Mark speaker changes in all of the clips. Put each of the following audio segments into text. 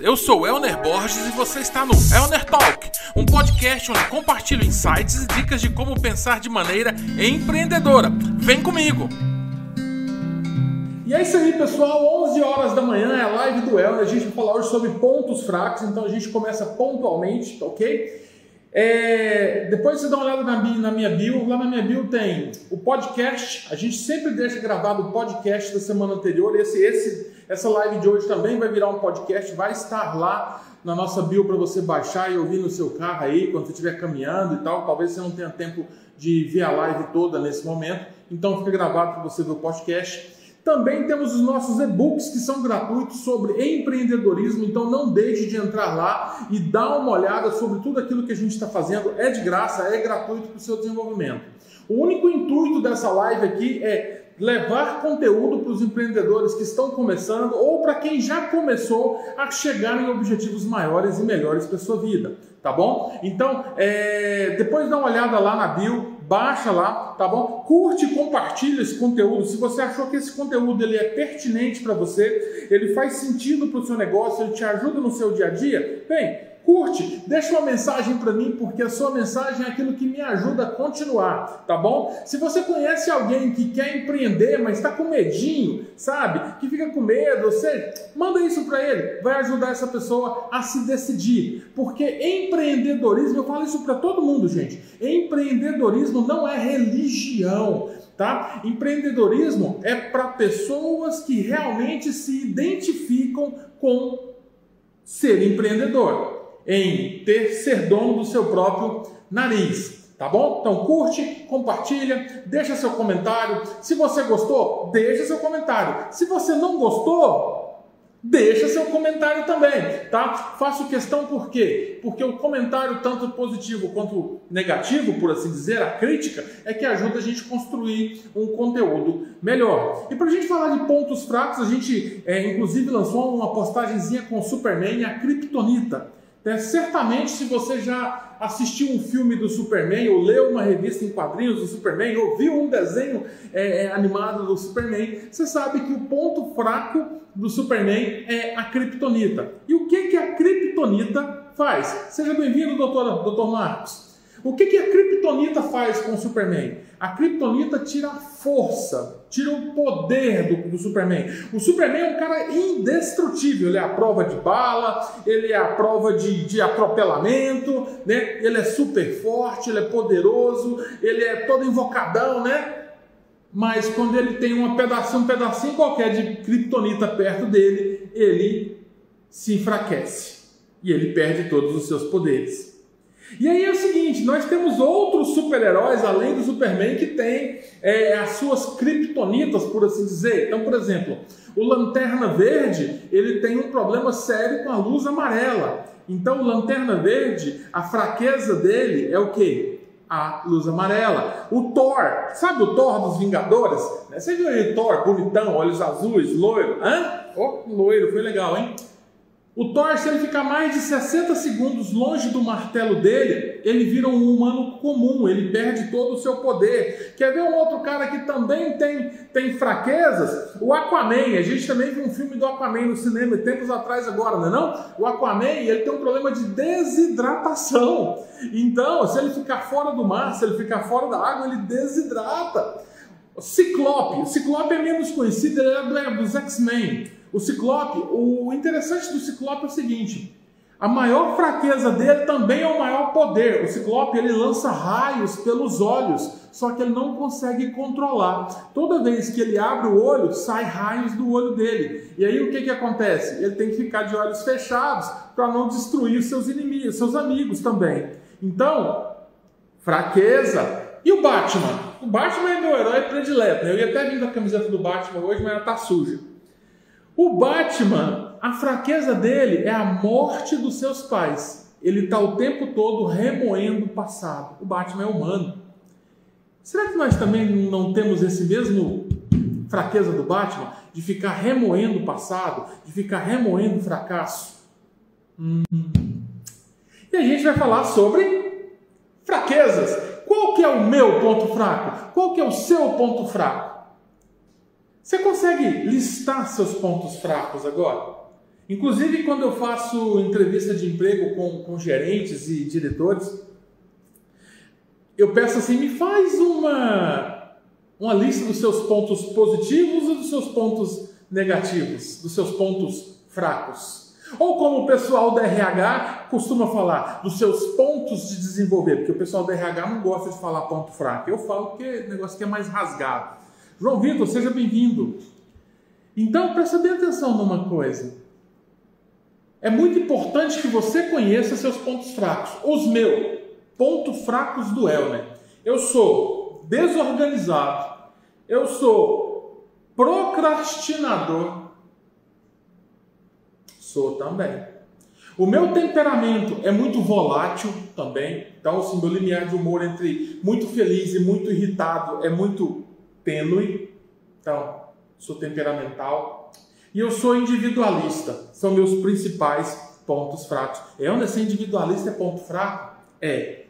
Speaker 1: Eu sou Elner Borges e você está no Elner Talk, um podcast onde compartilho insights e dicas de como pensar de maneira empreendedora. Vem comigo!
Speaker 2: E é isso aí, pessoal. 11 horas da manhã é a live do Elner. A gente vai falar hoje sobre pontos fracos, então a gente começa pontualmente, ok? É, depois você dá uma olhada na, na, minha bio. Lá na minha bio tem o podcast. A gente sempre deixa gravado o podcast da semana anterior. Esse, esse, essa live de hoje também vai virar um podcast. Vai estar lá na nossa bio para você baixar e ouvir no seu carro aí, quando você estiver caminhando e tal. Talvez você não tenha tempo de ver a live toda nesse momento. Então fica gravado para você ver o podcast. Também temos os nossos e-books que são gratuitos sobre empreendedorismo, então não deixe de entrar lá e dar uma olhada sobre tudo aquilo que a gente está fazendo. É de graça, é gratuito para o seu desenvolvimento. O único intuito dessa live aqui é levar conteúdo para os empreendedores que estão começando ou para quem já começou a chegar em objetivos maiores e melhores para sua vida, tá bom? Então, é... depois dá uma olhada lá na bio, baixa lá, tá bom? Curte e compartilha esse conteúdo. Se você achou que esse conteúdo ele é pertinente para você, ele faz sentido para o seu negócio, ele te ajuda no seu dia a dia, bem, curte, deixa uma mensagem para mim, porque a sua mensagem é aquilo que me ajuda a continuar, tá bom? Se você conhece alguém que quer empreender, mas está com medinho, sabe? Que fica com medo, você manda isso para ele, vai ajudar essa pessoa a se decidir, porque empreendedorismo, eu falo isso para todo mundo, gente. Empreendedorismo não é religião. Tá? Empreendedorismo é para pessoas que realmente se identificam com ser empreendedor em ter ser dono do seu próprio nariz. Tá bom? Então curte, compartilha, deixa seu comentário. Se você gostou, deixa seu comentário. Se você não gostou, deixa seu comentário também, tá? Faço questão por quê? Porque o comentário, tanto positivo quanto negativo, por assim dizer, a crítica, é que ajuda a gente a construir um conteúdo melhor. E para a gente falar de pontos fracos, a gente é, inclusive lançou uma postagemzinha com o Superman e a Kryptonita. É, certamente, se você já assistiu um filme do Superman, ou leu uma revista em quadrinhos do Superman, ou viu um desenho é, é, animado do Superman, você sabe que o ponto fraco do Superman é a Kryptonita. E o que, que a Kryptonita faz? Seja bem-vindo, doutor, doutor Marcos. O que, que a Kryptonita faz com o Superman? A Kryptonita tira a força, tira o poder do, do, Superman. O Superman é um cara indestrutível, ele é a prova de bala, ele é a prova de, de atropelamento, né? ele é super forte, ele é poderoso, ele é todo invocadão, né? Mas quando ele tem uma pedacinho, um pedacinho qualquer de Kryptonita perto dele, ele se enfraquece e ele perde todos os seus poderes. E aí é o seguinte, nós temos outros super-heróis além do Superman que tem é, as suas criptonitas, por assim dizer. Então, por exemplo, o Lanterna Verde ele tem um problema sério com a luz amarela. Então, o Lanterna Verde, a fraqueza dele é o que? A luz amarela. O Thor, sabe o Thor dos Vingadores? Você viu aí o Thor, bonitão, olhos azuis, loiro? Hã? Oh, loiro, foi legal, hein? O Thor, se ele ficar mais de 60 segundos longe do martelo dele, ele vira um humano comum, ele perde todo o seu poder. Quer ver um outro cara que também tem, tem fraquezas? O Aquaman. A gente também viu um filme do Aquaman no cinema tempos atrás agora, não é não? O Aquaman, ele tem um problema de desidratação. Então, se ele ficar fora do mar, se ele ficar fora da água, ele desidrata. Ciclope. Ciclope é menos conhecido, ele é dos X-Men. O Ciclope, o interessante do Ciclope é o seguinte: a maior fraqueza dele também é o maior poder. O Ciclope ele lança raios pelos olhos, só que ele não consegue controlar. Toda vez que ele abre o olho, sai raios do olho dele. E aí o que, que acontece? Ele tem que ficar de olhos fechados para não destruir seus inimigos, seus amigos também. Então, fraqueza. E o Batman? O Batman é meu herói predileto. Né? Eu ia até vir com a camiseta do Batman hoje, mas ela tá suja. O Batman, a fraqueza dele é a morte dos seus pais. Ele está o tempo todo remoendo o passado. O Batman é humano. Será que nós também não temos esse mesmo fraqueza do Batman de ficar remoendo o passado, de ficar remoendo o fracasso? Hum. E a gente vai falar sobre fraquezas. Qual que é o meu ponto fraco? Qual que é o seu ponto fraco? Você consegue listar seus pontos fracos agora? Inclusive, quando eu faço entrevista de emprego com, com gerentes e diretores, eu peço assim: me faz uma, uma lista dos seus pontos positivos e dos seus pontos negativos, dos seus pontos fracos. Ou como o pessoal da RH costuma falar, dos seus pontos de desenvolver, porque o pessoal da RH não gosta de falar ponto fraco. Eu falo porque o negócio que é mais rasgado. João Vitor, seja bem-vindo. Então, presta bem atenção numa coisa. É muito importante que você conheça seus pontos fracos. Os meus pontos fracos do Elner. Eu sou desorganizado. Eu sou procrastinador Sou também. O meu temperamento é muito volátil também. Então, assim, meu limiar de humor entre muito feliz e muito irritado é muito tênue. Então, sou temperamental. E eu sou individualista. São meus principais pontos fracos. É onde ser individualista é ponto fraco? É.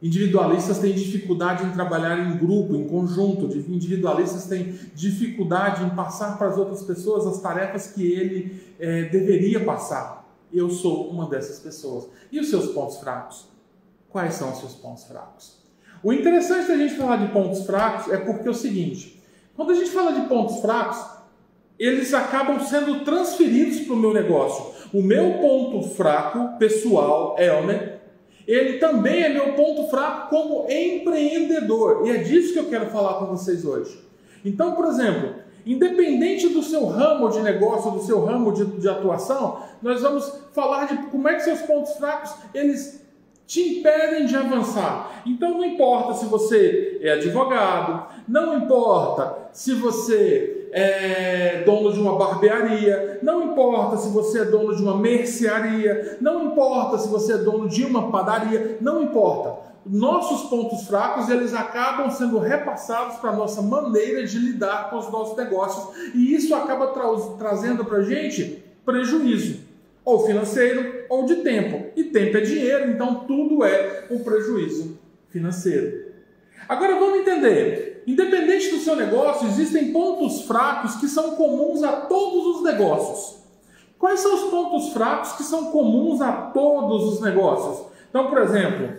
Speaker 2: Individualistas têm dificuldade em trabalhar em grupo, em conjunto. Individualistas têm dificuldade em passar para as outras pessoas as tarefas que ele é, deveria passar. Eu sou uma dessas pessoas. E os seus pontos fracos? Quais são os seus pontos fracos? O interessante da gente falar de pontos fracos é porque é o seguinte: quando a gente fala de pontos fracos, eles acabam sendo transferidos para o meu negócio. O meu ponto fraco pessoal, Elmer, ele também é meu ponto fraco como empreendedor. E é disso que eu quero falar com vocês hoje. Então, por exemplo, independente do seu ramo de negócio, do seu ramo de, de atuação, nós vamos falar de como é que seus pontos fracos eles te impedem de avançar. Então não importa se você é advogado, não importa se você é dono de uma barbearia, não importa se você é dono de uma mercearia, não importa se você é dono de uma padaria, não importa. Nossos pontos fracos eles acabam sendo repassados para a nossa maneira de lidar com os nossos negócios e isso acaba tra trazendo para a gente prejuízo, ou financeiro ou de tempo. E tempo é dinheiro, então tudo é um prejuízo financeiro. Agora vamos entender Independente do seu negócio, existem pontos fracos que são comuns a todos os negócios. Quais são os pontos fracos que são comuns a todos os negócios? Então, por exemplo,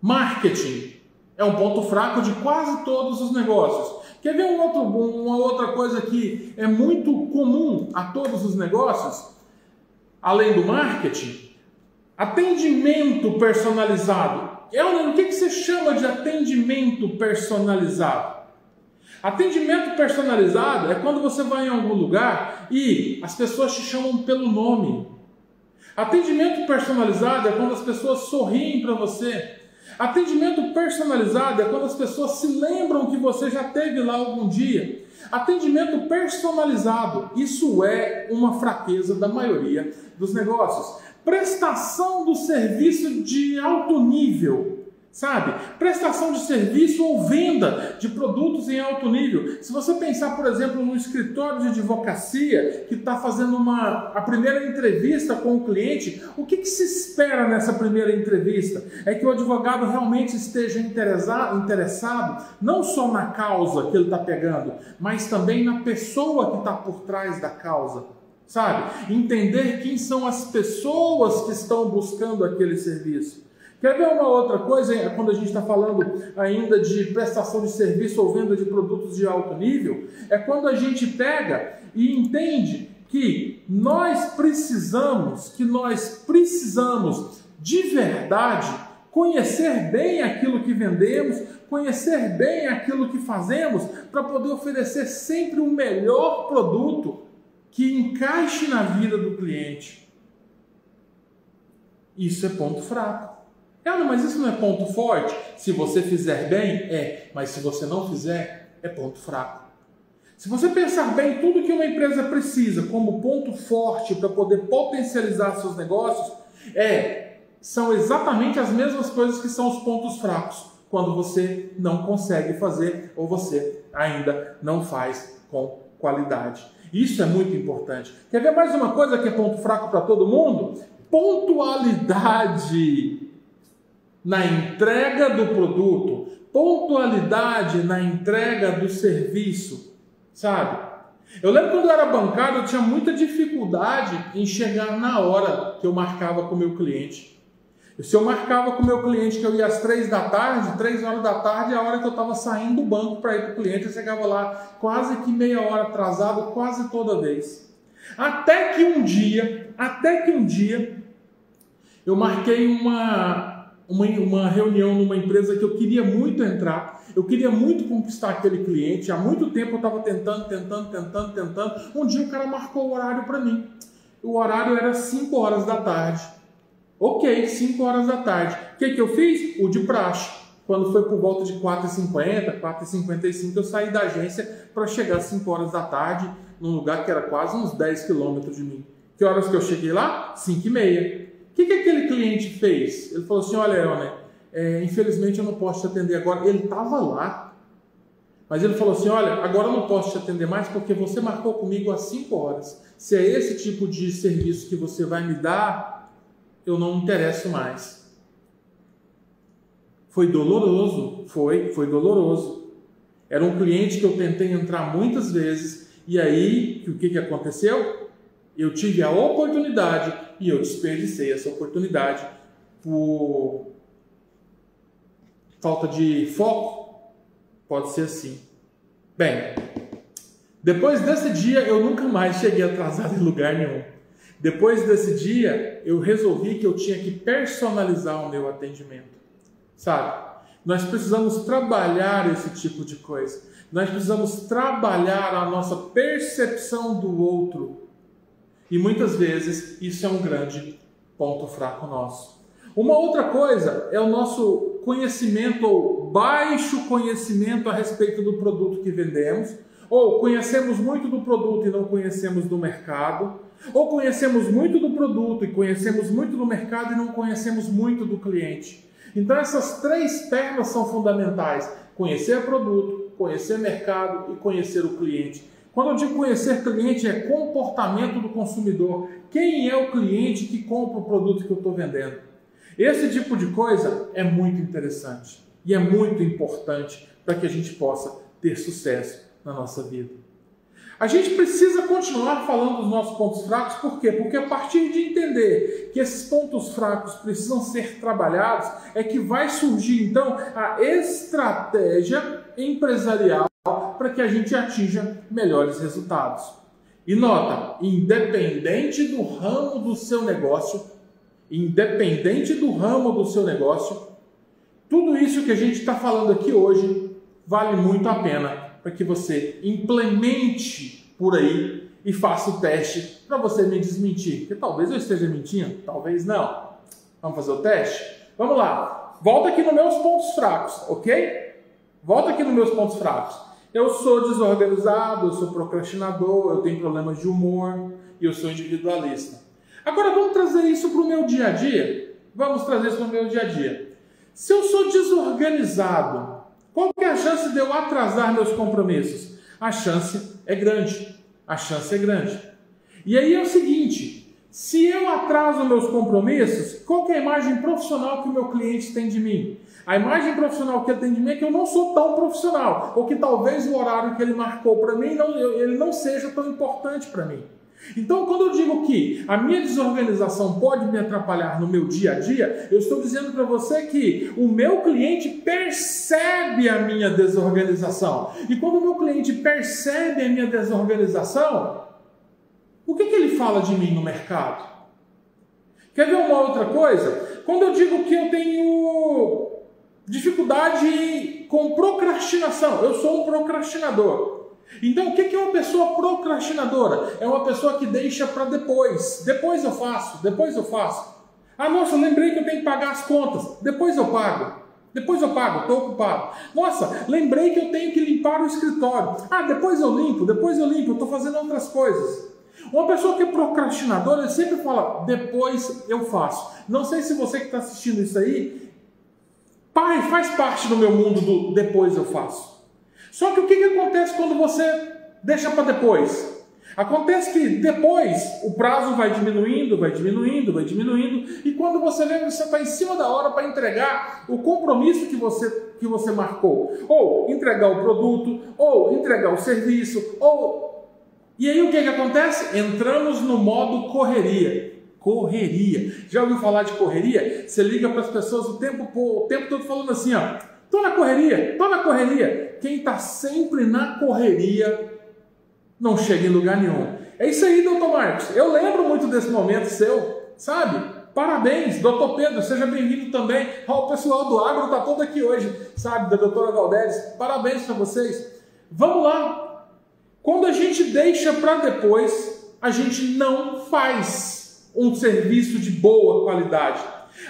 Speaker 2: marketing é um ponto fraco de quase todos os negócios. Quer ver um outro, uma outra coisa que é muito comum a todos os negócios? Além do marketing, atendimento personalizado. Elner, o que, que você chama de atendimento personalizado? Atendimento personalizado é quando você vai em algum lugar e as pessoas te chamam pelo nome. Atendimento personalizado é quando as pessoas sorriem para você. Atendimento personalizado é quando as pessoas se lembram que você já teve lá algum dia. Atendimento personalizado, isso é uma fraqueza da maioria dos negócios. Prestação do serviço de alto nível Sabe? Prestação de serviço ou venda de produtos em alto nível. Se você pensar, por exemplo, no escritório de advocacia que está fazendo uma, a primeira entrevista com o cliente, o que, que, se espera nessa primeira entrevista? É que o advogado realmente esteja interessado, interessado não só na causa que ele está pegando, mas também na pessoa que está por trás da causa. Sabe? Entender quem são as pessoas que estão buscando aquele serviço. Quer ver uma outra coisa, quando a gente está falando ainda de prestação de serviço ou venda de produtos de alto nível? É quando a gente pega e entende que nós precisamos, que nós precisamos de verdade conhecer bem aquilo que vendemos, conhecer bem aquilo que fazemos, para poder oferecer sempre o melhor produto que encaixe na vida do cliente. Isso é ponto fraco. Ah, mas isso não é ponto forte? Se você fizer bem, é. Mas se você não fizer, é ponto fraco. Se você pensar bem tudo que uma empresa precisa como ponto forte para poder potencializar seus negócios, é são exatamente as mesmas coisas que são os pontos fracos quando você não consegue fazer ou você ainda não faz com qualidade. Isso é muito importante. Quer ver mais uma coisa que é ponto fraco para todo mundo? Pontualidade na entrega do produto, pontualidade na entrega do serviço, sabe? Eu lembro quando eu era bancário, eu tinha muita dificuldade em chegar na hora que eu marcava com o meu cliente. Se eu marcava com o meu cliente que eu ia às três da tarde, três horas da tarde é a hora que eu estava saindo do banco para ir para o cliente, eu chegava lá quase que meia hora atrasado, quase toda vez. Até que um dia, até que um dia, eu marquei uma, uma, uma reunião numa empresa que eu queria muito entrar, eu queria muito conquistar aquele cliente, há muito tempo eu estava tentando, tentando, tentando, tentando. Um dia o cara marcou o horário para mim. O horário era 5 horas da tarde. Ok, 5 horas da tarde. O que, que eu fiz? O de praxe. Quando foi por volta de 4h50, 4h55, eu saí da agência para chegar às 5 horas da tarde, num lugar que era quase uns 10 quilômetros de mim. Que horas que eu cheguei lá? 5 e meia. O que, que aquele cliente fez? Ele falou assim: Olha, Elner, é, infelizmente eu não posso te atender agora. Ele estava lá. Mas ele falou assim: Olha, agora eu não posso te atender mais porque você marcou comigo às 5 horas. Se é esse tipo de serviço que você vai me dar, eu não me interesso mais. Foi doloroso, foi, foi doloroso. Era um cliente que eu tentei entrar muitas vezes e aí o que, que aconteceu? Eu tive a oportunidade e eu desperdicei essa oportunidade por falta de foco. Pode ser assim. Bem, depois desse dia eu nunca mais cheguei atrasado em lugar nenhum. Depois desse dia eu resolvi que eu tinha que personalizar o meu atendimento. Sabe? Nós precisamos trabalhar esse tipo de coisa. Nós precisamos trabalhar a nossa percepção do outro. E muitas vezes isso é um grande ponto fraco nosso. Uma outra coisa é o nosso conhecimento ou baixo conhecimento a respeito do produto que vendemos, ou conhecemos muito do produto e não conhecemos do mercado, ou conhecemos muito do produto e conhecemos muito do mercado e não conhecemos muito do cliente. Então essas três pernas são fundamentais: conhecer produto, conhecer mercado e conhecer o cliente. Quando eu digo conhecer cliente, é comportamento do consumidor. Quem é o cliente que compra o produto que eu estou vendendo? Esse tipo de coisa é muito interessante e é muito importante para que a gente possa ter sucesso na nossa vida. A gente precisa continuar falando dos nossos pontos fracos, por quê? Porque a partir de entender que esses pontos fracos precisam ser trabalhados, é que vai surgir então a estratégia empresarial para que a gente atinja melhores resultados. E nota, independente do ramo do seu negócio, independente do ramo do seu negócio, tudo isso que a gente está falando aqui hoje vale muito a pena para que você implemente por aí e faça o teste para você me desmentir. Porque talvez eu esteja mentindo, talvez não. Vamos fazer o teste? Vamos lá. Volta aqui nos meus pontos fracos, ok? Volta aqui nos meus pontos fracos. Eu sou desorganizado, eu sou procrastinador, eu tenho problemas de humor e eu sou individualista. Agora vamos trazer isso para o meu dia a dia? Vamos trazer isso para o meu dia a dia. Se eu sou desorganizado, qual que é a chance de eu atrasar meus compromissos? A chance é grande. A chance é grande. E aí é o seguinte: se eu atraso meus compromissos, qual que é a imagem profissional que o meu cliente tem de mim? A imagem profissional que ele tem de mim é que eu não sou tão profissional, ou que talvez o horário que ele marcou para mim não, ele não seja tão importante para mim. Então, quando eu digo que a minha desorganização pode me atrapalhar no meu dia a dia, eu estou dizendo para você que o meu cliente percebe a minha desorganização. E quando o meu cliente percebe a minha desorganização, o que, que ele fala de mim no mercado? Quer ver uma outra coisa? Quando eu digo que eu tenho dificuldade com procrastinação, eu sou um procrastinador. Então, o que é uma pessoa procrastinadora? É uma pessoa que deixa para depois. Depois eu faço, depois eu faço. Ah, nossa, lembrei que eu tenho que pagar as contas. Depois eu pago. Depois eu pago, estou ocupado. Nossa, lembrei que eu tenho que limpar o escritório. Ah, depois eu limpo, depois eu limpo, estou fazendo outras coisas. Uma pessoa que é procrastinadora, ele sempre fala, depois eu faço. Não sei se você que está assistindo isso aí, pai, faz parte do meu mundo do depois eu faço. Só que o que, que acontece quando você deixa para depois? Acontece que depois o prazo vai diminuindo, vai diminuindo, vai diminuindo, e quando você vê, você está em cima da hora para entregar o compromisso que você, que você marcou. Ou entregar o produto, ou entregar o serviço, ou E aí o que, que acontece? Entramos no modo correria. Correria. Já ouviu falar de correria? Você liga para as pessoas o tempo, o tempo todo falando assim, ó. Tô na correria, tô na correria. Quem está sempre na correria não chega em lugar nenhum. É isso aí, doutor Marcos. Eu lembro muito desse momento seu, sabe? Parabéns, doutor Pedro, seja bem-vindo também. o pessoal do agro está todo aqui hoje, sabe, da doutora Valdez. Parabéns para vocês. Vamos lá. Quando a gente deixa para depois, a gente não faz um serviço de boa qualidade.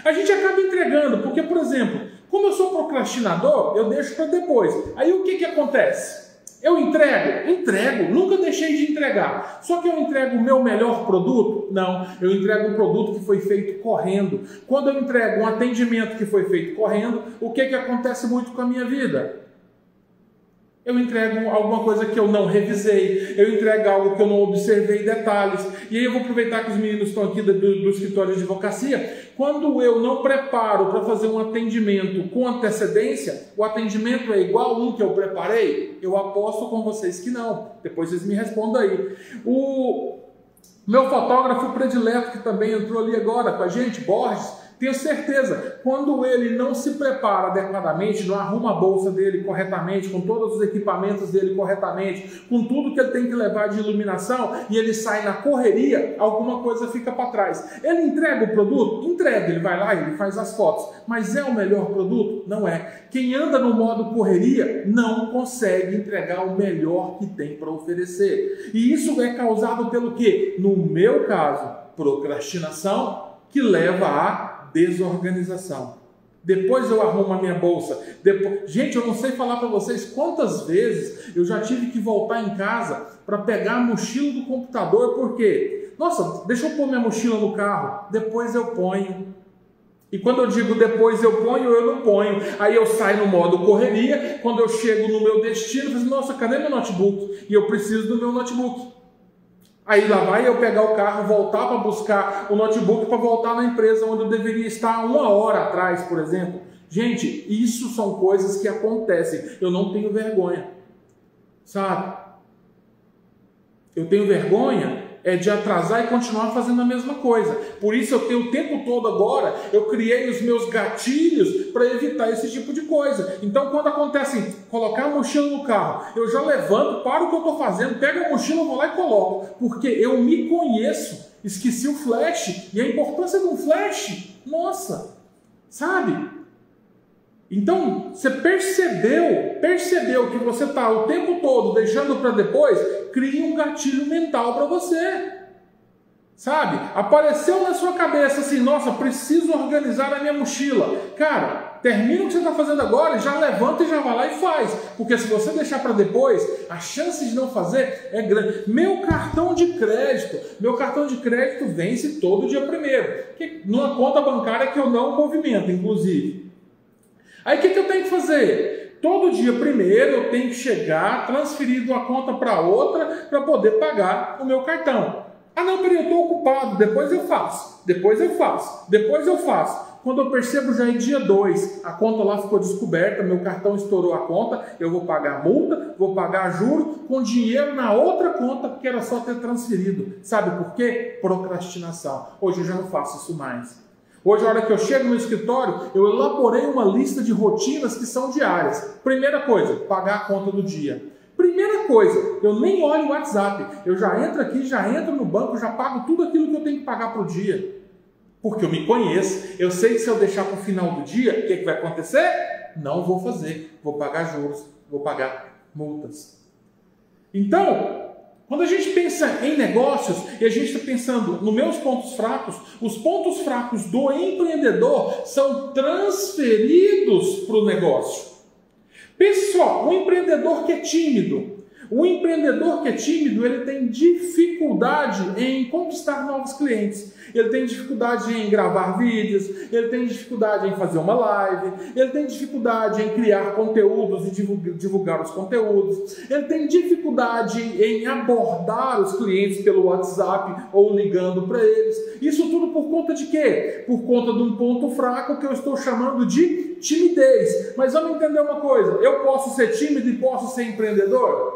Speaker 2: A gente acaba entregando, porque, por exemplo, como eu sou procrastinador, eu deixo para depois. Aí o que, que acontece? Eu entrego? Entrego, nunca deixei de entregar. Só que eu entrego o meu melhor produto? Não, eu entrego um produto que foi feito correndo. Quando eu entrego um atendimento que foi feito correndo, o que, que acontece muito com a minha vida? Eu entrego alguma coisa que eu não revisei, eu entrego algo que eu não observei detalhes. E aí eu vou aproveitar que os meninos estão aqui do, do escritório de advocacia. Quando eu não preparo para fazer um atendimento com antecedência, o atendimento é igual um que eu preparei? Eu aposto com vocês que não. Depois vocês me respondam aí. O meu fotógrafo predileto, que também entrou ali agora com a gente, Borges, tenho certeza, quando ele não se prepara adequadamente, não arruma a bolsa dele corretamente, com todos os equipamentos dele corretamente, com tudo que ele tem que levar de iluminação, e ele sai na correria, alguma coisa fica para trás. Ele entrega o produto? Entrega, ele vai lá e ele faz as fotos. Mas é o melhor produto? Não é. Quem anda no modo correria não consegue entregar o melhor que tem para oferecer. E isso é causado pelo quê? No meu caso, procrastinação, que leva a desorganização. Depois eu arrumo a minha bolsa. Depois... Gente, eu não sei falar para vocês quantas vezes eu já tive que voltar em casa para pegar a mochila do computador, porque, nossa, deixa eu pôr minha mochila no carro, depois eu ponho. E quando eu digo depois eu ponho, eu não ponho. Aí eu saio no modo correria, quando eu chego no meu destino, eu falo, assim, nossa, cadê meu notebook? E eu preciso do meu notebook. Aí lá vai eu pegar o carro, voltar para buscar o notebook para voltar na empresa onde eu deveria estar uma hora atrás, por exemplo. Gente, isso são coisas que acontecem. Eu não tenho vergonha, sabe? Eu tenho vergonha é de atrasar e continuar fazendo a mesma coisa. Por isso eu tenho o tempo todo agora, eu criei os meus gatilhos para evitar esse tipo de coisa. Então quando acontece colocar a mochila no carro, eu já levanto, paro o que eu estou fazendo, pego a mochila, vou lá e coloco, porque eu me conheço. Esqueci o flash e a importância um flash. Nossa, sabe? Então, você percebeu, percebeu que você está o tempo todo deixando para depois, cria um gatilho mental para você. Sabe? Apareceu na sua cabeça assim, nossa, preciso organizar a minha mochila. Cara, termina o que você está fazendo agora, já levanta e já vai lá e faz. Porque se você deixar para depois, a chance de não fazer é grande. Meu cartão de crédito, meu cartão de crédito vence todo dia primeiro. Numa conta bancária que eu não movimento, inclusive. Aí o que, que eu tenho que fazer? Todo dia primeiro eu tenho que chegar, transferir de uma conta para outra para poder pagar o meu cartão. Ah não, peraí, eu estou ocupado, depois eu faço, depois eu faço, depois eu faço. Quando eu percebo já em dia 2, a conta lá ficou descoberta, meu cartão estourou a conta, eu vou pagar multa, vou pagar juro com dinheiro na outra conta que era só ter transferido. Sabe por quê? Procrastinação. Hoje eu já não faço isso mais. Hoje, a hora que eu chego no escritório, eu elaborei uma lista de rotinas que são diárias. Primeira coisa, pagar a conta do dia. Primeira coisa, eu nem olho o WhatsApp. Eu já entro aqui, já entro no banco, já pago tudo aquilo que eu tenho que pagar para o dia. Porque eu me conheço, eu sei que se eu deixar para o final do dia, o que, que vai acontecer? Não vou fazer. Vou pagar juros, vou pagar multas. Então, quando a gente pensa em negócios e a gente está pensando nos meus pontos fracos, os pontos fracos do empreendedor são transferidos para o negócio. Pessoal, um empreendedor que é tímido, o empreendedor que é tímido, ele tem dificuldade em conquistar novos clientes ele tem dificuldade em gravar vídeos, ele tem dificuldade em fazer uma live, ele tem dificuldade em criar conteúdos e divulgar os conteúdos, ele tem dificuldade em abordar os clientes pelo WhatsApp ou ligando para eles. Isso tudo por conta de quê? Por conta de um ponto fraco que eu estou chamando de timidez. Mas vamos entender uma coisa: eu posso ser tímido e posso ser empreendedor?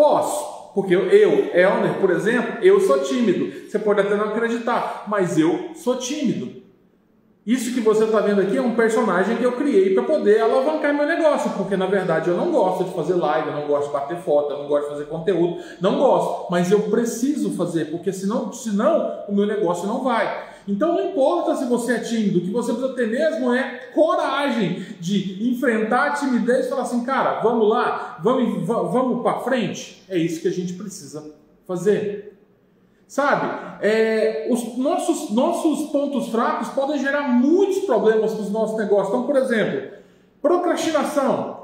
Speaker 2: Posso. Porque eu, Elner, por exemplo, eu sou tímido. Você pode até não acreditar, mas eu sou tímido. Isso que você está vendo aqui é um personagem que eu criei para poder alavancar meu negócio, porque na verdade eu não gosto de fazer live, eu não gosto de bater foto, eu não gosto de fazer conteúdo, não gosto, mas eu preciso fazer, porque senão, senão o meu negócio não vai. Então não importa se você é tímido, o que você precisa ter mesmo é coragem de enfrentar a timidez e falar assim, cara, vamos lá, vamos, vamos para frente. É isso que a gente precisa fazer. Sabe, é, os nossos, nossos pontos fracos podem gerar muitos problemas para os nossos negócios. Então, por exemplo, procrastinação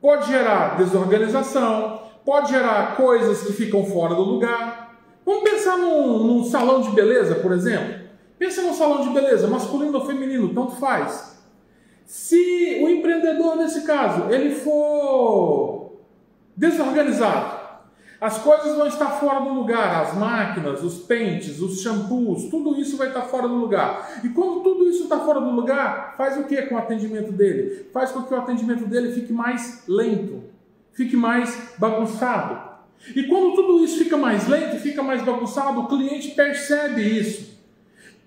Speaker 2: pode gerar desorganização, pode gerar coisas que ficam fora do lugar. Vamos pensar num, num salão de beleza, por exemplo. Pensa num salão de beleza, masculino ou feminino, tanto faz. Se o empreendedor, nesse caso, ele for desorganizado, as coisas vão estar fora do lugar, as máquinas, os pentes, os shampoos, tudo isso vai estar fora do lugar. E quando tudo isso está fora do lugar, faz o que com o atendimento dele? Faz com que o atendimento dele fique mais lento, fique mais bagunçado. E quando tudo isso fica mais lento, fica mais bagunçado, o cliente percebe isso.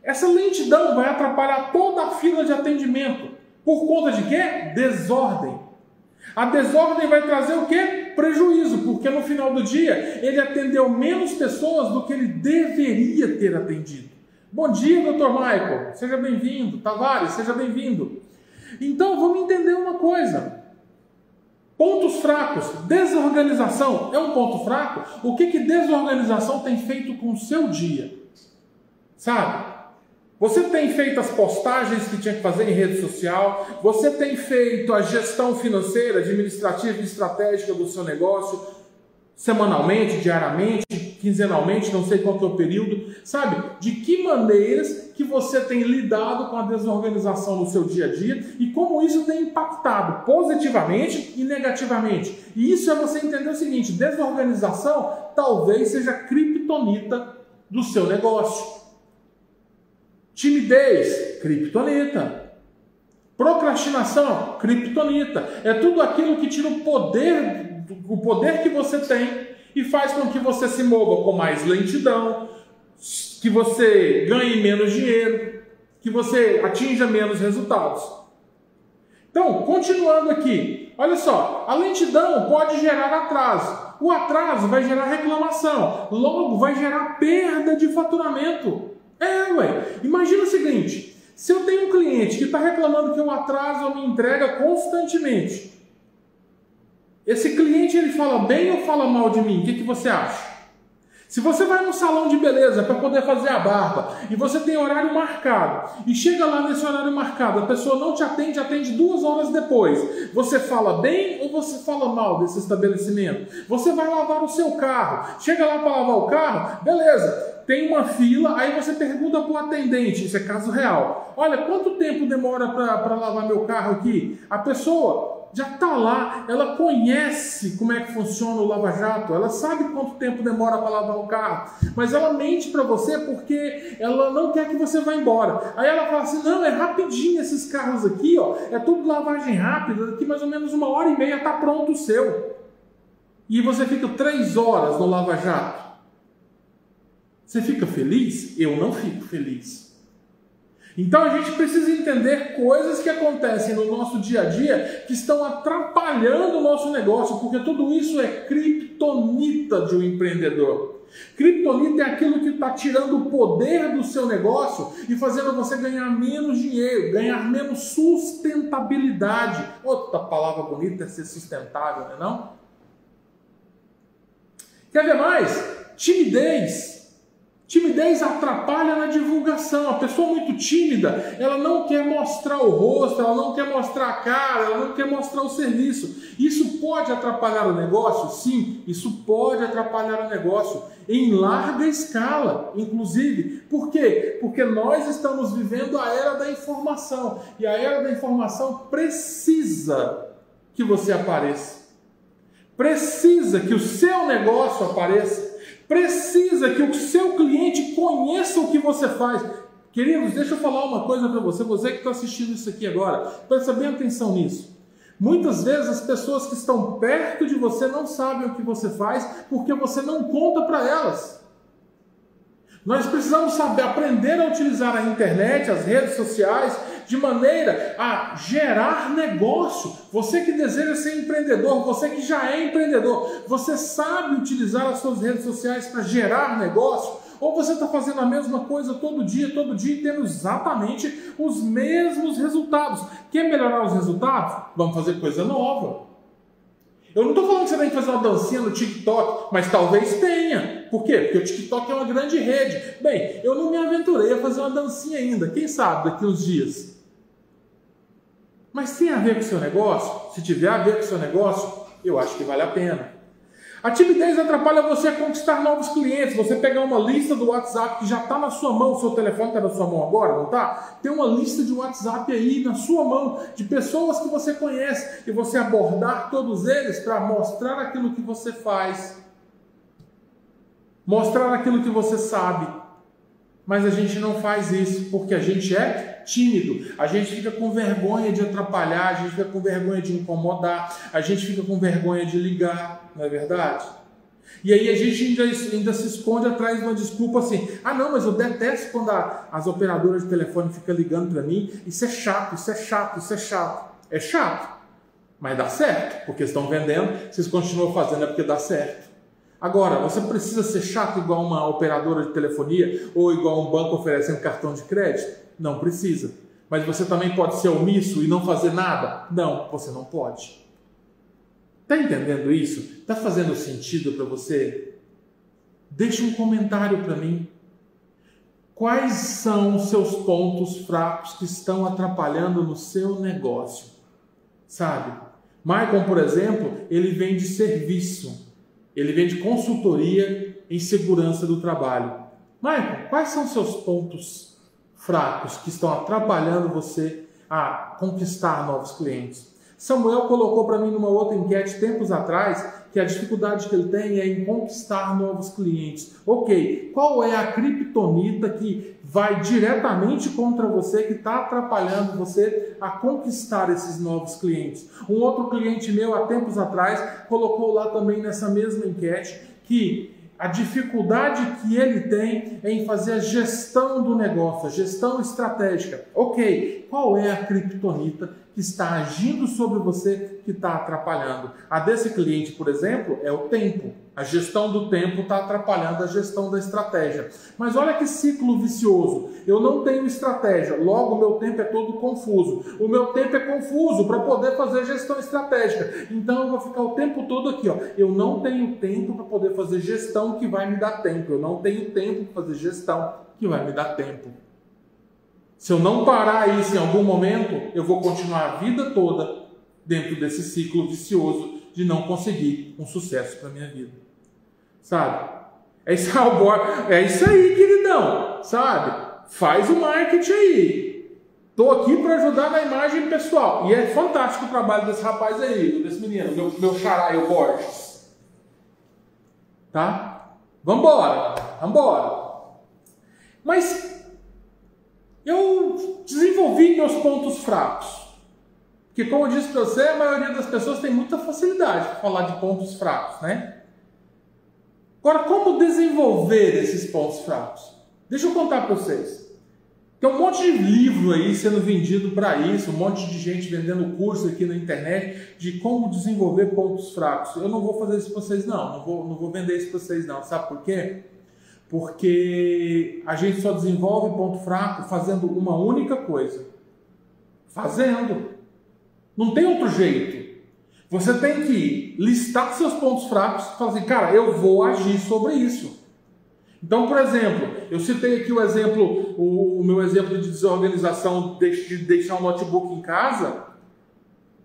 Speaker 2: Essa lentidão vai atrapalhar toda a fila de atendimento. Por conta de quê? Desordem. A desordem vai trazer o quê? prejuízo, porque no final do dia ele atendeu menos pessoas do que ele deveria ter atendido. Bom dia, doutor Michael, seja bem-vindo. Tavares, seja bem-vindo. Então vamos entender uma coisa. Pontos fracos, desorganização é um ponto fraco? O que, que desorganização tem feito com o seu dia? Sabe? Você tem feito as postagens que tinha que fazer em rede social, você tem feito a gestão financeira, administrativa e estratégica do seu negócio semanalmente, diariamente, quinzenalmente, não sei qual é o período, sabe? De que maneiras que você tem lidado com a desorganização no seu dia a dia e como isso tem impactado positivamente e negativamente. E isso é você entender o seguinte: desorganização talvez seja a criptonita do seu negócio. Timidez, criptonita. Procrastinação, criptonita. É tudo aquilo que tira o poder, o poder que você tem e faz com que você se mova com mais lentidão, que você ganhe menos dinheiro, que você atinja menos resultados. Então, continuando aqui, olha só, a lentidão pode gerar atraso. O atraso vai gerar reclamação, logo vai gerar perda de faturamento. É, ué. Imagina o seguinte: se eu tenho um cliente que está reclamando que eu atraso a minha entrega constantemente, esse cliente ele fala bem ou fala mal de mim? O que, que você acha? Se você vai num salão de beleza para poder fazer a barba e você tem horário marcado e chega lá nesse horário marcado, a pessoa não te atende, atende duas horas depois, você fala bem ou você fala mal desse estabelecimento? Você vai lavar o seu carro, chega lá para lavar o carro, beleza, tem uma fila, aí você pergunta para o atendente, isso é caso real. Olha, quanto tempo demora para lavar meu carro aqui? A pessoa já está lá, ela conhece como é que funciona o lava-jato, ela sabe quanto tempo demora para lavar o carro, mas ela mente para você porque ela não quer que você vá embora. Aí ela fala assim: não, é rapidinho esses carros aqui, ó, é tudo lavagem rápida, daqui mais ou menos uma hora e meia está pronto o seu. E você fica três horas no lava-jato. Você fica feliz? Eu não fico feliz. Então a gente precisa entender coisas que acontecem no nosso dia a dia que estão atrapalhando o nosso negócio, porque tudo isso é criptonita de um empreendedor. Criptonita é aquilo que está tirando o poder do seu negócio e fazendo você ganhar menos dinheiro, ganhar menos sustentabilidade. Outra palavra bonita é ser sustentável, não é não? Quer ver mais? Timidez. Timidez atrapalha na divulgação. A pessoa muito tímida, ela não quer mostrar o rosto, ela não quer mostrar a cara, ela não quer mostrar o serviço. Isso pode atrapalhar o negócio? Sim, isso pode atrapalhar o negócio em larga escala, inclusive. Por quê? Porque nós estamos vivendo a era da informação e a era da informação precisa que você apareça. Precisa que o seu negócio apareça Precisa que o seu cliente conheça o que você faz. Queridos, deixa eu falar uma coisa para você, você que está assistindo isso aqui agora, presta bem atenção nisso. Muitas vezes as pessoas que estão perto de você não sabem o que você faz porque você não conta para elas. Nós precisamos saber aprender a utilizar a internet, as redes sociais, de maneira a gerar negócio. Você que deseja ser empreendedor, você que já é empreendedor, você sabe utilizar as suas redes sociais para gerar negócio? Ou você está fazendo a mesma coisa todo dia, todo dia, e tendo exatamente os mesmos resultados? Quer melhorar os resultados? Vamos fazer coisa nova. Eu não estou falando que você tem que fazer uma dancinha no TikTok, mas talvez tenha. Por quê? Porque o TikTok é uma grande rede. Bem, eu não me aventurei a fazer uma dancinha ainda. Quem sabe daqui uns dias. Mas tem a ver com o seu negócio? Se tiver a ver com o seu negócio, eu acho que vale a pena. A timidez atrapalha você a conquistar novos clientes. Você pegar uma lista do WhatsApp que já está na sua mão, o seu telefone está na sua mão agora, não está? Tem uma lista de WhatsApp aí na sua mão de pessoas que você conhece e você abordar todos eles para mostrar aquilo que você faz, mostrar aquilo que você sabe. Mas a gente não faz isso porque a gente é tímido, a gente fica com vergonha de atrapalhar, a gente fica com vergonha de incomodar, a gente fica com vergonha de ligar, não é verdade? E aí a gente ainda, ainda se esconde atrás de uma desculpa assim: ah, não, mas eu detesto quando a, as operadoras de telefone ficam ligando para mim, isso é chato, isso é chato, isso é chato. É chato, mas dá certo, porque estão vendendo, vocês continuam fazendo é porque dá certo. Agora, você precisa ser chato igual uma operadora de telefonia ou igual um banco oferecendo cartão de crédito? Não precisa. Mas você também pode ser omisso e não fazer nada? Não, você não pode. Está entendendo isso? Está fazendo sentido para você? Deixe um comentário para mim. Quais são os seus pontos fracos que estão atrapalhando no seu negócio? Sabe? Michael, por exemplo, ele vende serviço. Ele vende consultoria em segurança do trabalho. Michael, quais são seus pontos fracos que estão atrapalhando você a conquistar novos clientes? Samuel colocou para mim numa outra enquete tempos atrás que a dificuldade que ele tem é em conquistar novos clientes. Ok, qual é a criptonita que vai diretamente contra você, que está atrapalhando você a conquistar esses novos clientes? Um outro cliente meu, há tempos atrás, colocou lá também nessa mesma enquete que a dificuldade que ele tem em fazer a gestão do negócio, a gestão estratégica. Ok, qual é a criptonita que está agindo sobre você que está atrapalhando? A desse cliente, por exemplo, é o tempo. A gestão do tempo está atrapalhando a gestão da estratégia. Mas olha que ciclo vicioso. Eu não tenho estratégia, logo o meu tempo é todo confuso. O meu tempo é confuso para poder fazer gestão estratégica. Então eu vou ficar o tempo todo aqui, ó. Eu não tenho tempo para poder fazer gestão que vai me dar tempo. Eu não tenho tempo para fazer gestão que vai me dar tempo. Se eu não parar isso em algum momento, eu vou continuar a vida toda dentro desse ciclo vicioso de não conseguir um sucesso para minha vida. Sabe? É isso, é isso aí, queridão. Sabe? Faz o marketing aí. Tô aqui para ajudar na imagem pessoal. E é fantástico o trabalho desse rapaz aí, desse menino, meu, meu xará, Borges. Tá? Vambora, vambora. Mas eu desenvolvi meus pontos fracos. Porque, como eu disse para você, a maioria das pessoas tem muita facilidade para falar de pontos fracos, né? Agora, como desenvolver esses pontos fracos? Deixa eu contar para vocês. Tem um monte de livro aí sendo vendido para isso, um monte de gente vendendo curso aqui na internet de como desenvolver pontos fracos. Eu não vou fazer isso para vocês, não. Não vou, não vou vender isso para vocês, não. Sabe por quê? Porque a gente só desenvolve ponto fraco fazendo uma única coisa. Fazendo. Não tem outro jeito. Você tem que listar seus pontos fracos e falar assim, cara, eu vou agir sobre isso. Então, por exemplo, eu citei aqui o exemplo, o, o meu exemplo de desorganização de deixar um notebook em casa.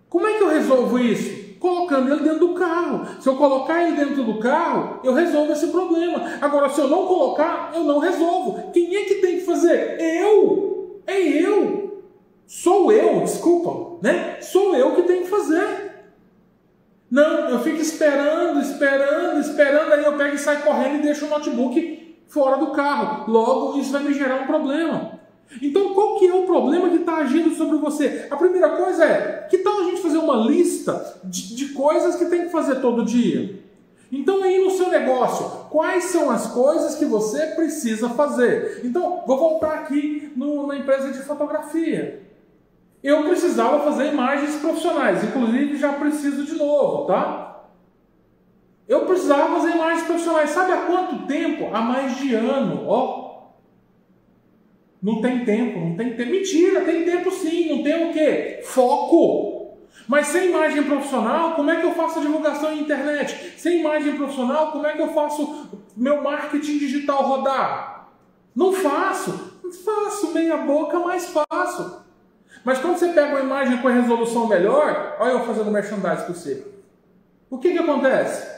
Speaker 2: Como é que eu resolvo isso? Colocando ele dentro do carro. Se eu colocar ele dentro do carro, eu resolvo esse problema. Agora, se eu não colocar, eu não resolvo. Quem é que tem que fazer? Eu! É eu! Sou eu, desculpa, né? Sou eu que tenho que fazer. Não, eu fico esperando, esperando, esperando, aí eu pego e saio correndo e deixo o notebook fora do carro. Logo, isso vai me gerar um problema. Então, qual que é o problema que está agindo sobre você? A primeira coisa é, que tal a gente fazer uma lista de, de coisas que tem que fazer todo dia? Então, aí no seu negócio, quais são as coisas que você precisa fazer? Então, vou voltar aqui no, na empresa de fotografia. Eu precisava fazer imagens profissionais, inclusive já preciso de novo, tá? Eu precisava fazer imagens profissionais. Sabe há quanto tempo? Há mais de ano, ó. Não tem tempo, não tem tempo. Mentira, tem tempo sim. Não tem o quê? Foco. Mas sem imagem profissional, como é que eu faço a divulgação em internet? Sem imagem profissional, como é que eu faço meu marketing digital rodar? Não faço. Faço meia boca, mas faço. Mas quando você pega uma imagem com resolução melhor, olha eu fazendo merchandising com você. O que, que acontece?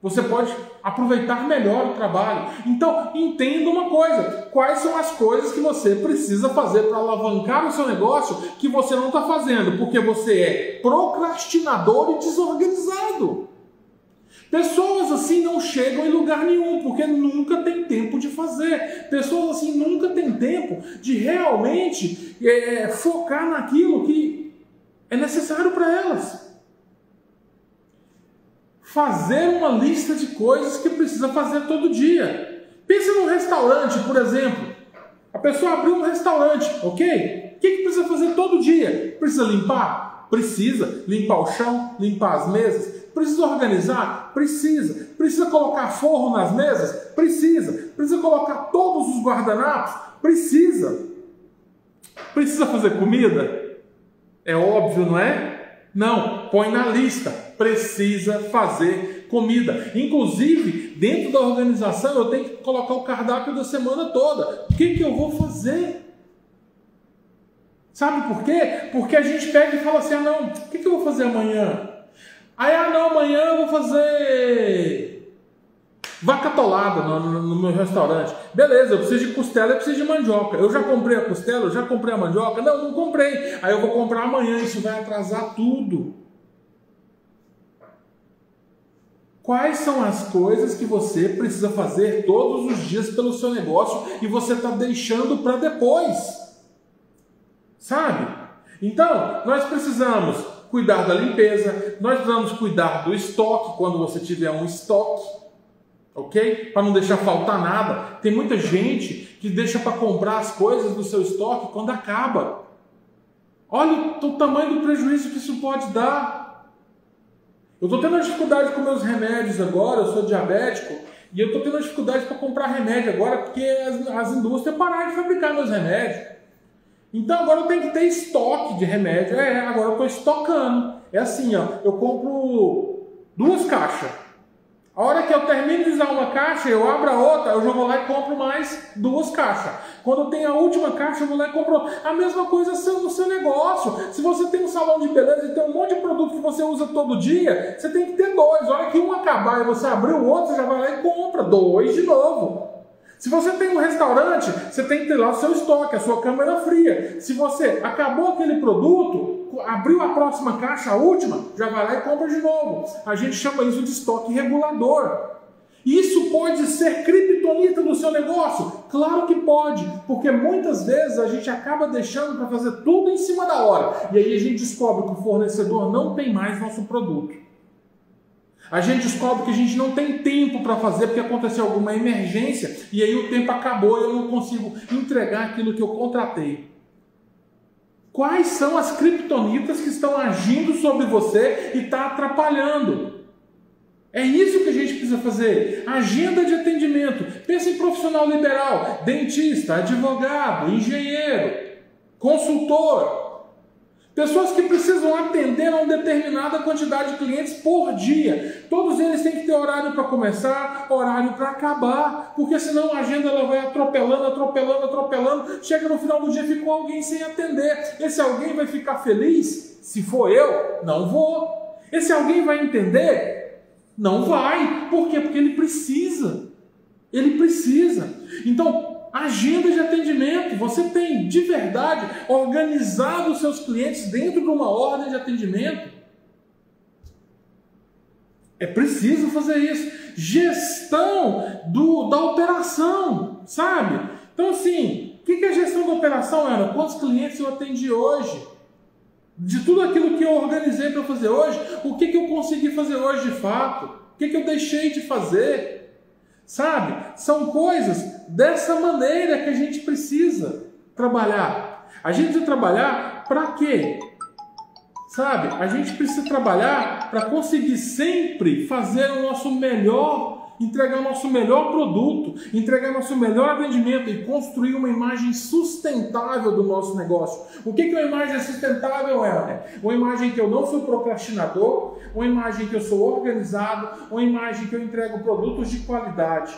Speaker 2: Você pode aproveitar melhor o trabalho. Então, entenda uma coisa: quais são as coisas que você precisa fazer para alavancar o seu negócio que você não está fazendo, porque você é procrastinador e desorganizado. Pessoas assim não chegam em lugar nenhum, porque nunca tem tempo de fazer. Pessoas assim nunca têm tempo de realmente é, focar naquilo que é necessário para elas fazer uma lista de coisas que precisa fazer todo dia. Pense num restaurante, por exemplo. A pessoa abriu um restaurante, ok? O que, que precisa fazer todo dia? Precisa limpar? Precisa. Limpar o chão, limpar as mesas. Precisa organizar? Precisa. Precisa colocar forro nas mesas? Precisa. Precisa colocar todos os guardanapos? Precisa. Precisa fazer comida? É óbvio, não é? Não, põe na lista. Precisa fazer comida. Inclusive, dentro da organização, eu tenho que colocar o cardápio da semana toda. O que, que eu vou fazer? Sabe por quê? Porque a gente pega e fala assim: ah, não, o que, que eu vou fazer amanhã? Aí, ah, não, amanhã eu vou fazer Vaca atolada no, no, no, meu restaurante. Beleza, eu preciso de costela, eu preciso de mandioca. Eu já comprei a costela, eu já comprei a mandioca? Não, não comprei. Aí eu vou comprar amanhã, isso vai atrasar tudo. Quais são as coisas que você precisa fazer todos os dias pelo seu negócio e você está deixando para depois? Sabe? Então, nós precisamos cuidar da limpeza, nós precisamos cuidar do estoque quando você tiver um estoque ok? Para não deixar faltar nada. Tem muita gente que deixa para comprar as coisas do seu estoque quando acaba. Olha o, tamanho do prejuízo que isso pode dar. Eu estou tendo dificuldade com meus remédios agora, eu sou diabético, e eu estou tendo dificuldade para comprar remédio agora porque as, as indústrias pararam de fabricar meus remédios. Então agora eu tenho que ter estoque de remédio. É, agora eu estou estocando. É assim, ó, eu compro duas caixas. A hora que eu termino de usar uma caixa, eu abro a outra, eu já vou lá e compro mais duas caixas. Quando eu tenho a última caixa, eu vou lá e compro. A mesma coisa no seu negócio. Se você tem um salão de beleza e tem um monte de produto que você usa todo dia, você tem que ter dois. A hora que um acabar e você abrir o outro, você já vai lá e compra dois de novo. Se você tem um restaurante, você tem que ter lá o seu estoque, a sua câmera fria. Se você acabou aquele produto, abriu a próxima caixa, a última, já vai lá e compra de novo. A gente chama isso de estoque regulador. Isso pode ser criptonita no seu negócio? Claro que pode, porque muitas vezes a gente acaba deixando para fazer tudo em cima da hora. E aí a gente descobre que o fornecedor não tem mais nosso produto. A gente descobre que a gente não tem tempo para fazer porque aconteceu alguma emergência e aí o tempo acabou e eu não consigo entregar aquilo que eu contratei. Quais são as criptonitas que estão agindo sobre você e está atrapalhando? É isso que a gente precisa fazer. Agenda de atendimento. Pensa em profissional liberal, dentista, advogado, engenheiro, consultor, Pessoas que precisam atender a uma determinada quantidade de clientes por dia. Todos eles têm que ter horário para começar, horário para acabar, porque senão a agenda ela vai atropelando, atropelando, atropelando. Chega no final do dia ficou alguém sem atender. Esse alguém vai ficar feliz? Se for eu, não vou. Esse alguém vai entender? Não vai. Por quê? Porque ele precisa. Ele precisa. Então, agenda de atendimento. Você tem de verdade organizado os seus clientes dentro de uma ordem de atendimento? É preciso fazer isso. Gestão do, da operação, sabe? Então, assim, o que é gestão de operação, Ana? Quantos clientes eu atendi hoje? De tudo aquilo que eu organizei para fazer hoje, o que, que eu consegui fazer hoje de fato? O que, que eu deixei de fazer? Sabe? São coisas dessa maneira que a gente precisa trabalhar. A gente precisa trabalhar para quê? Sabe? A gente precisa trabalhar para conseguir sempre fazer o nosso melhor, entregar o nosso melhor produto, entregar nosso melhor atendimento e construir uma imagem sustentável do nosso negócio. O que é uma imagem sustentável, Helder? Uma imagem que eu não sou procrastinador, uma imagem que eu sou organizado, uma imagem que eu entrego produtos de qualidade.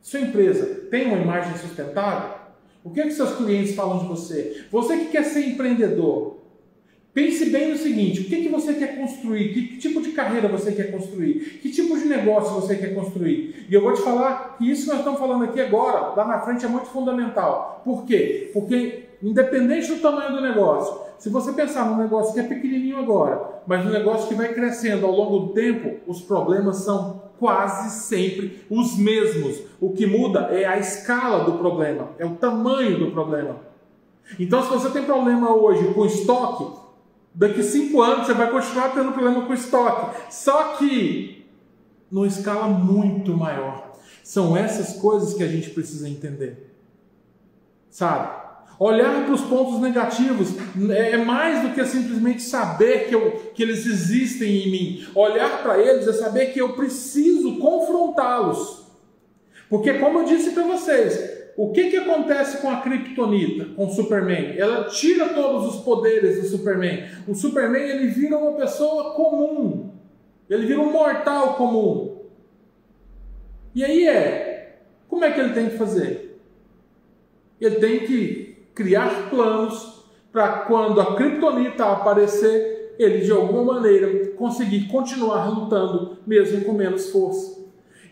Speaker 2: Sua empresa tem uma imagem sustentável? O que, é que seus clientes falam de você? Você que quer ser empreendedor, Pense bem no seguinte: o que, que você quer construir? Que tipo de carreira você quer construir? Que tipo de negócio você quer construir? E eu vou te falar que isso que nós estamos falando aqui agora, lá na frente, é muito fundamental. Por quê? Porque, independente do tamanho do negócio, se você pensar num negócio que é pequenininho agora, mas um negócio que vai crescendo ao longo do tempo, os problemas são quase sempre os mesmos. O que muda é a escala do problema, é o tamanho do problema. Então, se você tem problema hoje com estoque, Daqui cinco anos você vai continuar tendo problema com estoque. Só que numa escala muito maior. São essas coisas que a gente precisa entender. Sabe? Olhar para os pontos negativos é mais do que simplesmente saber que, eu, que eles existem em mim. Olhar para eles é saber que eu preciso confrontá-los. Porque, como eu disse para vocês, o que, que acontece com a Kryptonita, com o Superman? Ela tira todos os poderes do Superman. O Superman ele vira uma pessoa comum. Ele vira um mortal comum. E aí é, como é que ele tem que fazer? Ele tem que criar planos para quando a Kryptonita aparecer, ele de alguma maneira conseguir continuar lutando mesmo com menos força.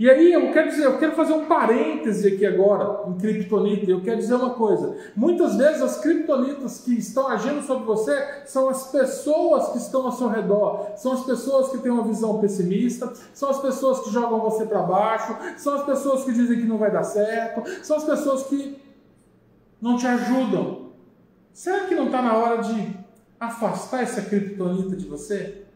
Speaker 2: E aí eu quero dizer, eu quero fazer um parêntese aqui agora em criptonita. Eu quero dizer uma coisa. Muitas vezes as criptonitas que estão agindo sobre você são as pessoas que estão ao seu redor, são as pessoas que têm uma visão pessimista, são as pessoas que jogam você para baixo, são as pessoas que dizem que não vai dar certo, são as pessoas que não te ajudam. Será que não está na hora de afastar essa criptonita de você?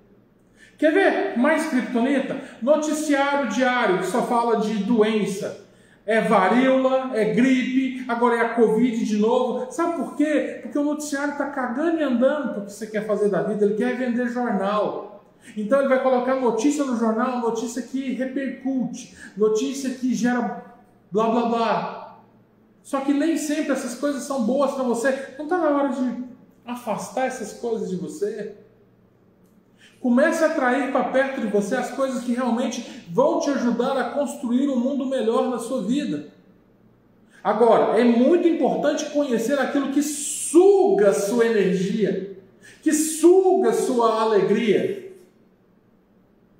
Speaker 2: Quer ver mais criptonita? Noticiário diário que só fala de doença. É varíola, é gripe, agora é a Covid de novo. Sabe por quê? Porque o noticiário está cagando e andando para o que você quer fazer da vida. Ele quer vender jornal. Então ele vai colocar notícia no jornal, notícia que repercute, notícia que gera blá blá blá. Só que nem sempre essas coisas são boas para você. Não está na hora de afastar essas coisas de você? Comece a atrair para perto de você as coisas que realmente vão te ajudar a construir um mundo melhor na sua vida. Agora, é muito importante conhecer aquilo que suga sua energia, que suga sua alegria.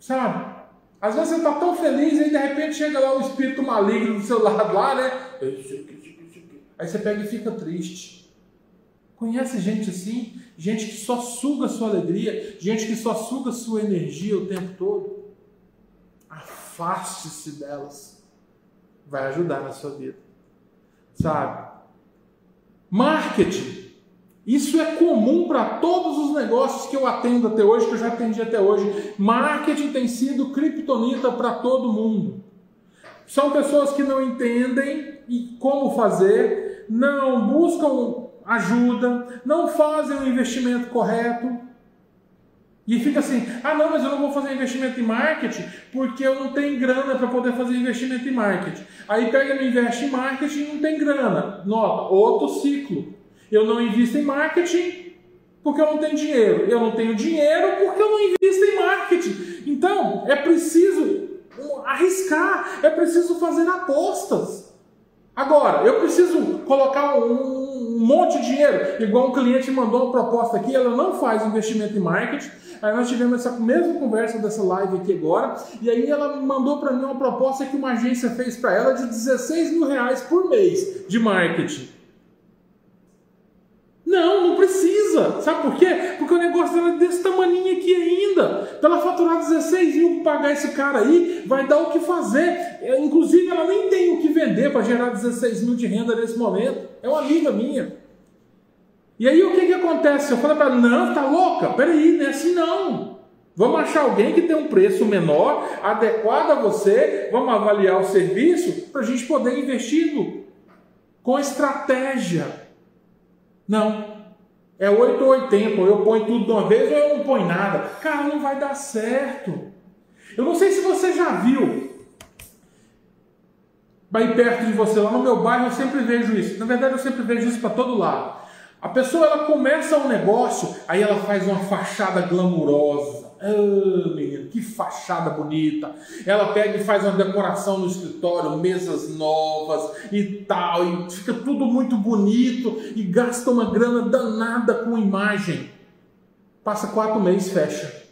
Speaker 2: Sabe? Às vezes você está tão feliz e de repente chega lá o espírito maligno do seu lado lá, né? Aí você pega e fica triste. Conhece gente assim? Gente que só suga sua alegria, gente que só suga sua energia o tempo todo. Afaste-se delas. Vai ajudar na sua vida. Sabe? Marketing. Isso é comum para todos os negócios que eu atendo até hoje, que eu já atendi até hoje. Marketing tem sido criptonita para todo mundo. São pessoas que não entendem como fazer, não buscam ajuda, não fazem o investimento correto. E fica assim: ah, não, mas eu não vou fazer investimento em marketing porque eu não tenho grana para poder fazer investimento em marketing. Aí pega e investe em marketing e não tem grana. Nota, outro ciclo. Eu não invisto em marketing porque eu não tenho dinheiro. Eu não tenho dinheiro porque eu não invisto em marketing. Então, é preciso arriscar, é preciso fazer apostas. Agora, eu preciso colocar um, monte de dinheiro, igual um cliente mandou uma proposta aqui, ela não faz investimento em marketing. Aí nós tivemos essa mesma conversa dessa live aqui agora, e aí ela mandou para mim uma proposta que uma agência fez para ela de 16 mil reais por mês de marketing. Não, não precisa. Sabe por quê? Porque o negócio dela é desse tamanho aqui ainda. Para ela faturar 16 mil pagar esse cara aí, vai dar o que fazer. É, inclusive, ela nem tem o que vender para gerar 16 mil de renda nesse momento. É uma amiga minha. E aí o que, que acontece? Eu falei para ela, não, tá louca? Peraí, não é assim não. Vamos achar alguém que tem um preço menor, adequado a você, vamos avaliar o serviço para a gente poder investir com estratégia. Não. É 8 ou 80, ou eu ponho tudo de uma vez ou eu não ponho nada. Cara, não vai dar certo. Eu não sei se você já viu. Vai perto de você, lá no meu bairro eu sempre vejo isso. Na verdade, eu sempre vejo isso para todo lado. A pessoa ela começa um negócio, aí ela faz uma fachada glamurosa ah, menino, que fachada bonita. Ela pega e faz uma decoração no escritório, mesas novas e tal, e fica tudo muito bonito e gasta uma grana danada com imagem. Passa quatro meses, fecha.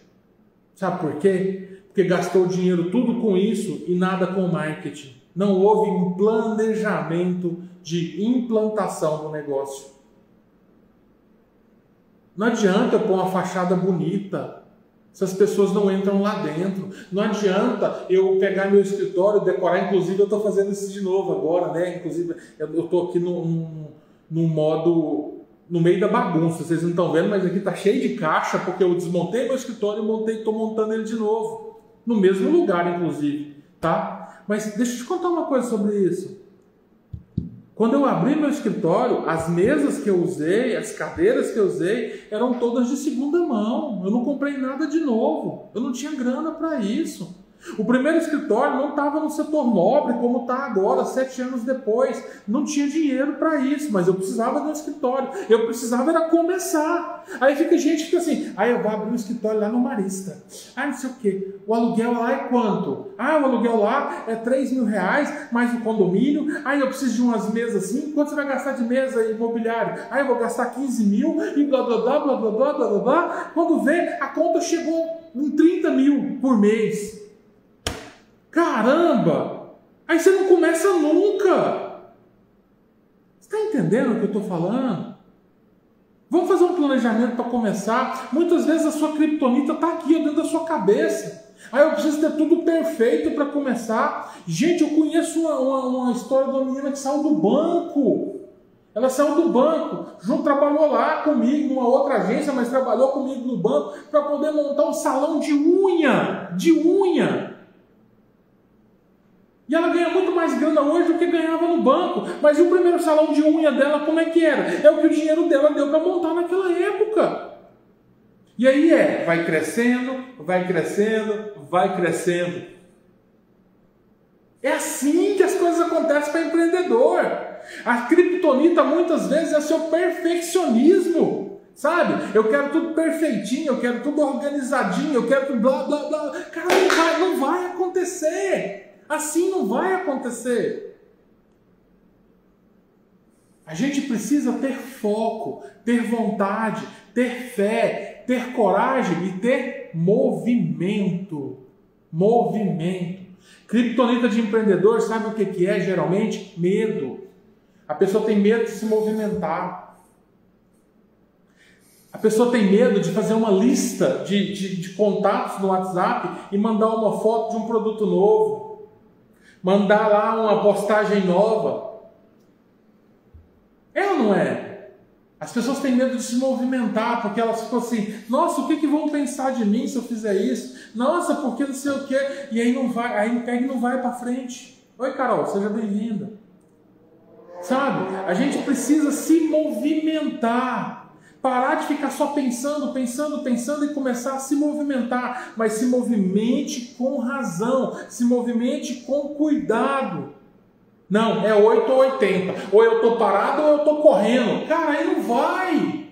Speaker 2: Sabe por quê? Porque gastou dinheiro tudo com isso e nada com marketing. Não houve um planejamento de implantação do negócio. Não adianta pôr uma fachada bonita, essas pessoas não entram lá dentro. Não adianta eu pegar meu escritório, decorar. Inclusive, eu estou fazendo isso de novo agora, né? Inclusive, eu estou aqui num, num modo no meio da bagunça. Vocês não estão vendo, mas aqui está cheio de caixa porque eu desmontei meu escritório e estou montando ele de novo, no mesmo lugar, inclusive, tá? Mas deixa eu te contar uma coisa sobre isso. Quando eu abri meu escritório, as mesas que eu usei, as cadeiras que eu usei, eram todas de segunda mão. Eu não comprei nada de novo. Eu não tinha grana para isso. O primeiro escritório não estava no setor nobre como está agora, sete anos depois. Não tinha dinheiro para isso, mas eu precisava de um escritório. Eu precisava era começar. Aí fica gente que assim, aí ah, eu vou abrir um escritório lá no Marista. Ah, não sei o quê. O aluguel lá é quanto? Ah, o aluguel lá é 3 mil reais, mais o condomínio. Aí ah, eu preciso de umas mesas assim. Quanto você vai gastar de mesa e imobiliário? Ah, eu vou gastar 15 mil e blá, blá, blá, blá, blá, blá, blá, blá. Quando vê, a conta chegou em 30 mil por mês. Caramba! Aí você não começa nunca. Está entendendo o que eu estou falando? Vamos fazer um planejamento para começar. Muitas vezes a sua criptonita está aqui dentro da sua cabeça. Aí eu preciso ter tudo perfeito para começar. Gente, eu conheço uma, uma, uma, história de uma menina que saiu do banco. Ela saiu do banco, junto trabalhou lá comigo, numa outra agência, mas trabalhou comigo no banco para poder montar um salão de unha, de unha. E ela ganha muito mais grana hoje do que ganhava no banco. Mas e o primeiro salão de unha dela, como é que era? É o que o dinheiro dela deu para montar naquela época. E aí é, vai crescendo, vai crescendo, vai crescendo. É assim que as coisas acontecem para empreendedor. A criptonita muitas vezes é seu perfeccionismo. Sabe? Eu quero tudo perfeitinho, eu quero tudo organizadinho, eu quero tudo blá blá blá. Cara, não vai, não vai acontecer. Assim não vai acontecer. A gente precisa ter foco, ter vontade, ter fé, ter coragem e ter movimento. Movimento. Criptonita de empreendedor, sabe o que é geralmente? Medo. A pessoa tem medo de se movimentar. A pessoa tem medo de fazer uma lista de, de, de contatos no WhatsApp e mandar uma foto de um produto novo mandar lá uma postagem nova. É ou não é? As pessoas têm medo de se movimentar, porque elas ficam assim, nossa, o que, que vão pensar de mim se eu fizer isso? Nossa, porque não sei o quê. E aí não vai, aí pega e não vai para frente. Oi, Carol, seja bem-vinda. Sabe? A gente precisa se movimentar. Parar de ficar só pensando, pensando, pensando e começar a se movimentar, mas se movimente com razão, se movimente com cuidado. Não, é 8 ou 80. Ou eu estou parado ou eu estou correndo. Cara, aí não vai.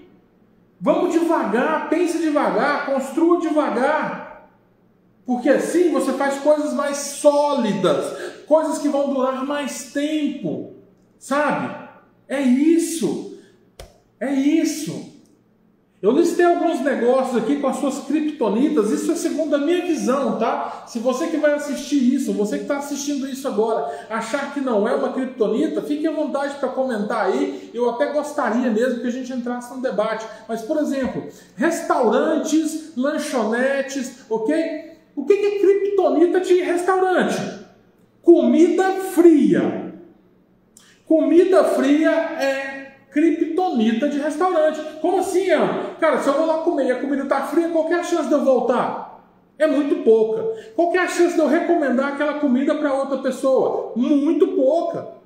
Speaker 2: Vamos devagar, pense devagar, construa devagar. Porque assim você faz coisas mais sólidas, coisas que vão durar mais tempo. Sabe? É isso. É isso. Eu listei alguns negócios aqui com as suas criptonitas, isso é segundo a minha visão, tá? Se você que vai assistir isso, você que está assistindo isso agora, achar que não é uma criptonita, fique à vontade para comentar aí. Eu até gostaria mesmo que a gente entrasse no debate. Mas, por exemplo, restaurantes, lanchonetes, ok? O que é criptonita de restaurante? Comida fria. Comida fria é criptonita de restaurante. Como assim, Ian? Cara, se eu vou lá comer e a comida está fria, qual é a chance de eu voltar? É muito pouca. Qual é a chance de eu recomendar aquela comida para outra pessoa? Muito pouca.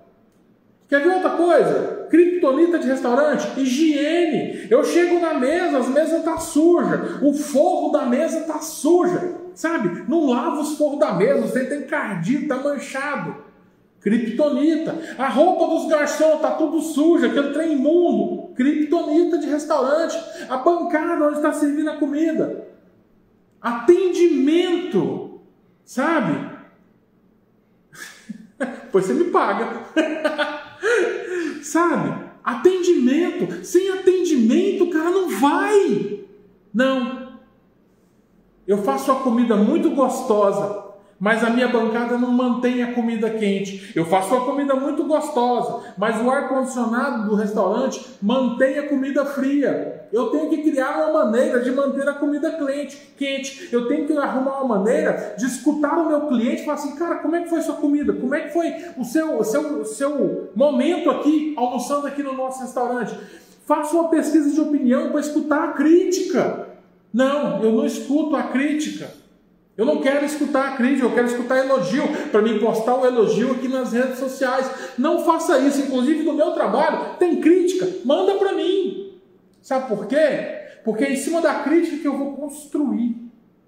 Speaker 2: Quer ver outra coisa? Criptonita de restaurante, higiene. Eu chego na mesa, as mesas tá sujas, o forro da mesa está suja, sabe? Não lava os forros da mesa, você tem cardido, está manchado. Kryptonita. A roupa dos garçons tá tudo suja, aquele trem imundo. Kryptonita de restaurante. A bancada onde está servindo a comida. Atendimento. Sabe? pois você me paga. Sabe? Atendimento. Sem atendimento, o cara não vai. Não. Eu faço a comida muito gostosa mas a minha bancada não mantém a comida quente. Eu faço uma comida muito gostosa, mas o ar-condicionado do restaurante mantém a comida fria. Eu tenho que criar uma maneira de manter a comida quente. quente. Eu tenho que arrumar uma maneira de escutar o meu cliente e falar assim, cara, como é que foi sua comida? Como é que foi o seu, o seu, o seu momento aqui, almoçando aqui no nosso restaurante? Faça uma pesquisa de opinião para escutar a crítica. Não, eu não escuto a crítica. Eu não quero escutar crítica, eu quero escutar elogio, para me postar o elogio aqui nas redes sociais. Não faça isso, inclusive no meu trabalho, tem crítica, manda para mim. Sabe por quê? Porque é em cima da crítica que eu vou construir.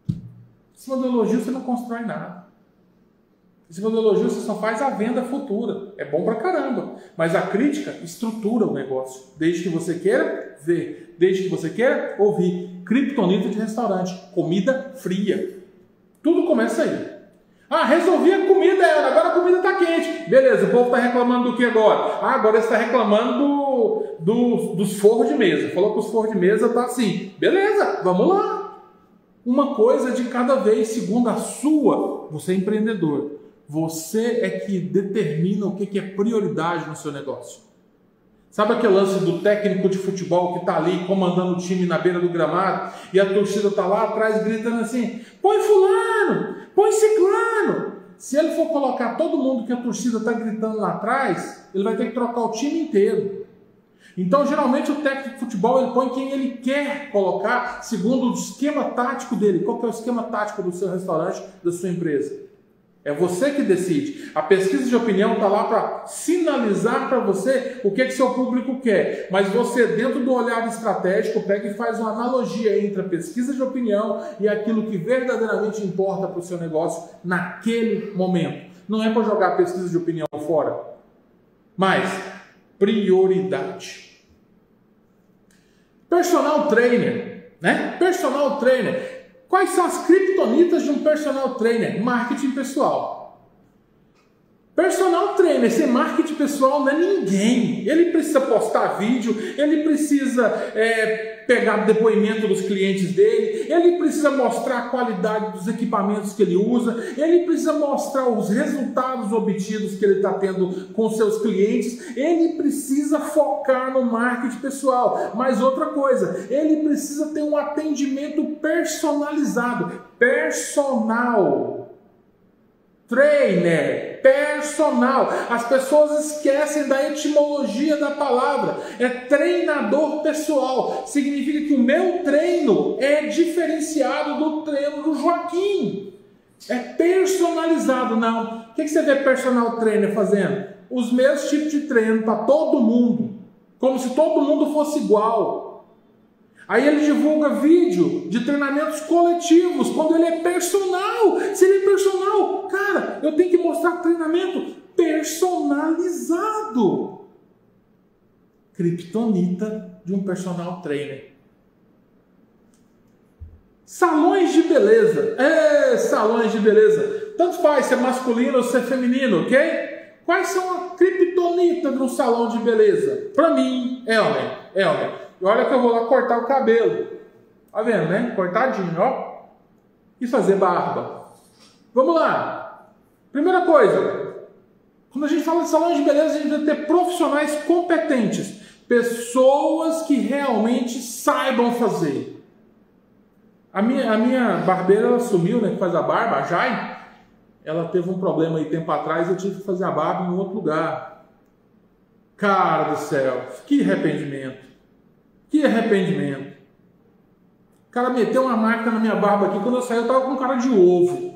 Speaker 2: Em cima do elogio você não constrói nada. Em cima do elogio você só faz a venda futura. É bom pra caramba. Mas a crítica estrutura o negócio. Desde que você queira ver, desde que você queira ouvir. Kryptonita de restaurante, comida fria. Tudo começa aí. Ah, resolvi a comida, agora a comida está quente. Beleza, o povo está reclamando do que agora? Ah, agora está reclamando do, do, dos forros de mesa. Falou que os forros de mesa tá assim. Beleza, vamos lá. Uma coisa de cada vez, segundo a sua, você é empreendedor. Você é que determina o que é prioridade no seu negócio. Sabe aquele lance do técnico de futebol que está ali comandando o time na beira do gramado e a torcida está lá atrás gritando assim: põe Fulano, põe Ciclano. Se ele for colocar todo mundo que a torcida está gritando lá atrás, ele vai ter que trocar o time inteiro. Então, geralmente, o técnico de futebol ele põe quem ele quer colocar, segundo o esquema tático dele. Qual é o esquema tático do seu restaurante, da sua empresa? É você que decide. A pesquisa de opinião está lá para sinalizar para você o que, que seu público quer. Mas você, dentro do olhar estratégico, pega e faz uma analogia entre a pesquisa de opinião e aquilo que verdadeiramente importa para o seu negócio naquele momento. Não é para jogar a pesquisa de opinião fora. Mas, prioridade. Personal trainer, né? Personal trainer. Quais são as criptonitas de um personal trainer? Marketing pessoal. Personal trainer, sem marketing pessoal não é ninguém. Ele precisa postar vídeo, ele precisa é, pegar depoimento dos clientes dele, ele precisa mostrar a qualidade dos equipamentos que ele usa, ele precisa mostrar os resultados obtidos que ele está tendo com seus clientes, ele precisa focar no marketing pessoal. Mas outra coisa, ele precisa ter um atendimento personalizado, personal. Trainer, personal. As pessoas esquecem da etimologia da palavra. É treinador pessoal. Significa que o meu treino é diferenciado do treino do Joaquim. É personalizado, não. O que você vê personal trainer fazendo? Os mesmos tipos de treino para todo mundo. Como se todo mundo fosse igual. Aí ele divulga vídeo de treinamentos coletivos, quando ele é personal. Se ele é personal, cara, eu tenho que mostrar treinamento personalizado. Kryptonita de um personal trainer. Salões de beleza. É, salões de beleza. Tanto faz se é masculino ou se é feminino, ok? Quais são a criptonita de um salão de beleza? Para mim, é homem. É homem E olha que eu vou lá cortar o cabelo. Tá vendo, né? Cortadinho, ó. E fazer barba. Vamos lá. Primeira coisa. Quando a gente fala de salão de beleza, a gente deve ter profissionais competentes. Pessoas que realmente saibam fazer. A minha, a minha barbeira ela sumiu, né? Que faz a barba, a Jai. Ela teve um problema aí tempo atrás, eu tive que fazer a barba em outro lugar. Cara do céu, que arrependimento. Que arrependimento. O cara meteu uma marca na minha barba aqui, quando eu saí eu tava com cara de ovo.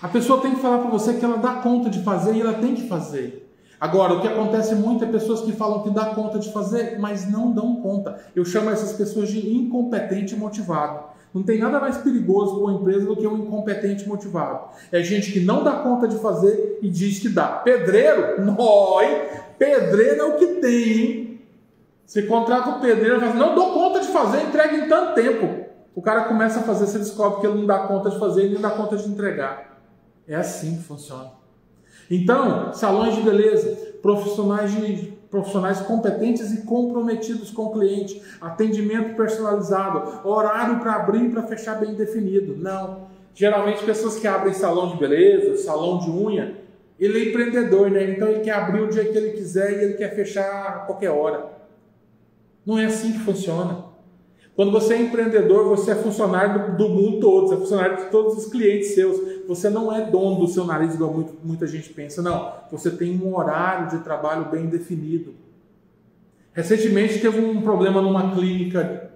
Speaker 2: A pessoa tem que falar para você que ela dá conta de fazer e ela tem que fazer. Agora, o que acontece muito é pessoas que falam que dá conta de fazer, mas não dão conta. Eu chamo essas pessoas de incompetente motivado. Não tem nada mais perigoso para uma empresa do que um incompetente motivado. É gente que não dá conta de fazer e diz que dá. Pedreiro? Noi! Pedreiro é o que tem, hein? Você contrata o pedreiro e fala assim, não dou conta de fazer, entrega em tanto tempo. O cara começa a fazer, você descobre que ele não dá conta de fazer e nem dá conta de entregar. É assim que funciona. Então, salões de beleza, profissionais, de, profissionais competentes e comprometidos com o cliente, atendimento personalizado, horário para abrir e para fechar bem definido. Não. Geralmente, pessoas que abrem salão de beleza, salão de unha, ele é empreendedor, né? Então ele quer abrir o dia que ele quiser e ele quer fechar a qualquer hora. Não é assim que funciona. Quando você é empreendedor, você é funcionário do, do mundo todo, você é funcionário de todos os clientes seus. Você não é dono do seu nariz, igual muito, muita gente pensa. Não. Você tem um horário de trabalho bem definido. Recentemente teve um problema numa clínica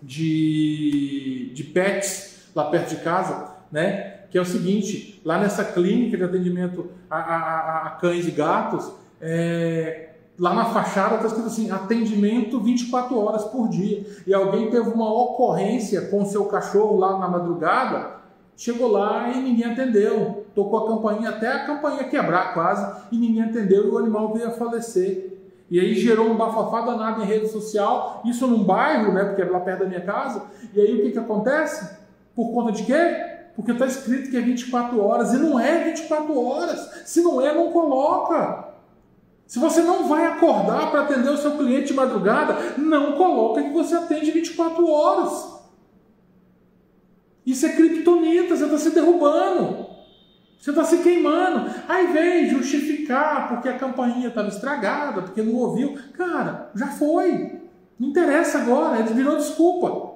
Speaker 2: de, de pets lá perto de casa, né? Que é o seguinte: lá nessa clínica de atendimento a, a, a cães e gatos, é, Lá na fachada está escrito assim: atendimento 24 horas por dia. E alguém teve uma ocorrência com o seu cachorro lá na madrugada, chegou lá e ninguém atendeu. Tocou a campainha até a campainha quebrar quase, e ninguém atendeu e o animal veio a falecer. E aí gerou um bafafá danado em rede social, isso num bairro, né? Porque é lá perto da minha casa. E aí o que, que acontece? Por conta de quê? Porque está escrito que é 24 horas, e não é 24 horas. Se não é, não coloca. Se você não vai acordar para atender o seu cliente de madrugada, não coloca que você atende 24 horas. Isso é criptonita, você está se derrubando. Você está se queimando. Aí vem justificar porque a campainha estava estragada, porque não ouviu. Cara, já foi. Não interessa agora, ele virou desculpa.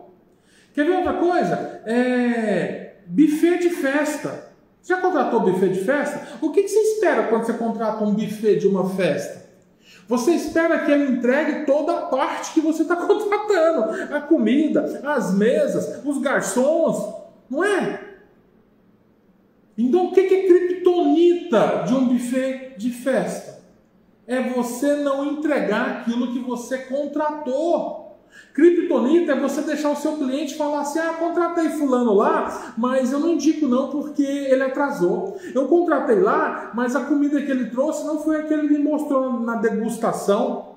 Speaker 2: Quer ver outra coisa? É... Buffet de festa. Já contratou buffet de festa? O que, você espera quando você contrata um buffet de uma festa? Você espera que ele entregue toda a parte que você está contratando: a comida, as mesas, os garçons, não é? Então, o que é criptonita de um buffet de festa? É você não entregar aquilo que você contratou. Kryptonita é você deixar o seu cliente falar assim: ah, contratei fulano lá, mas eu não indico não porque ele atrasou. Eu contratei lá, mas a comida que ele trouxe não foi a que ele me mostrou na degustação.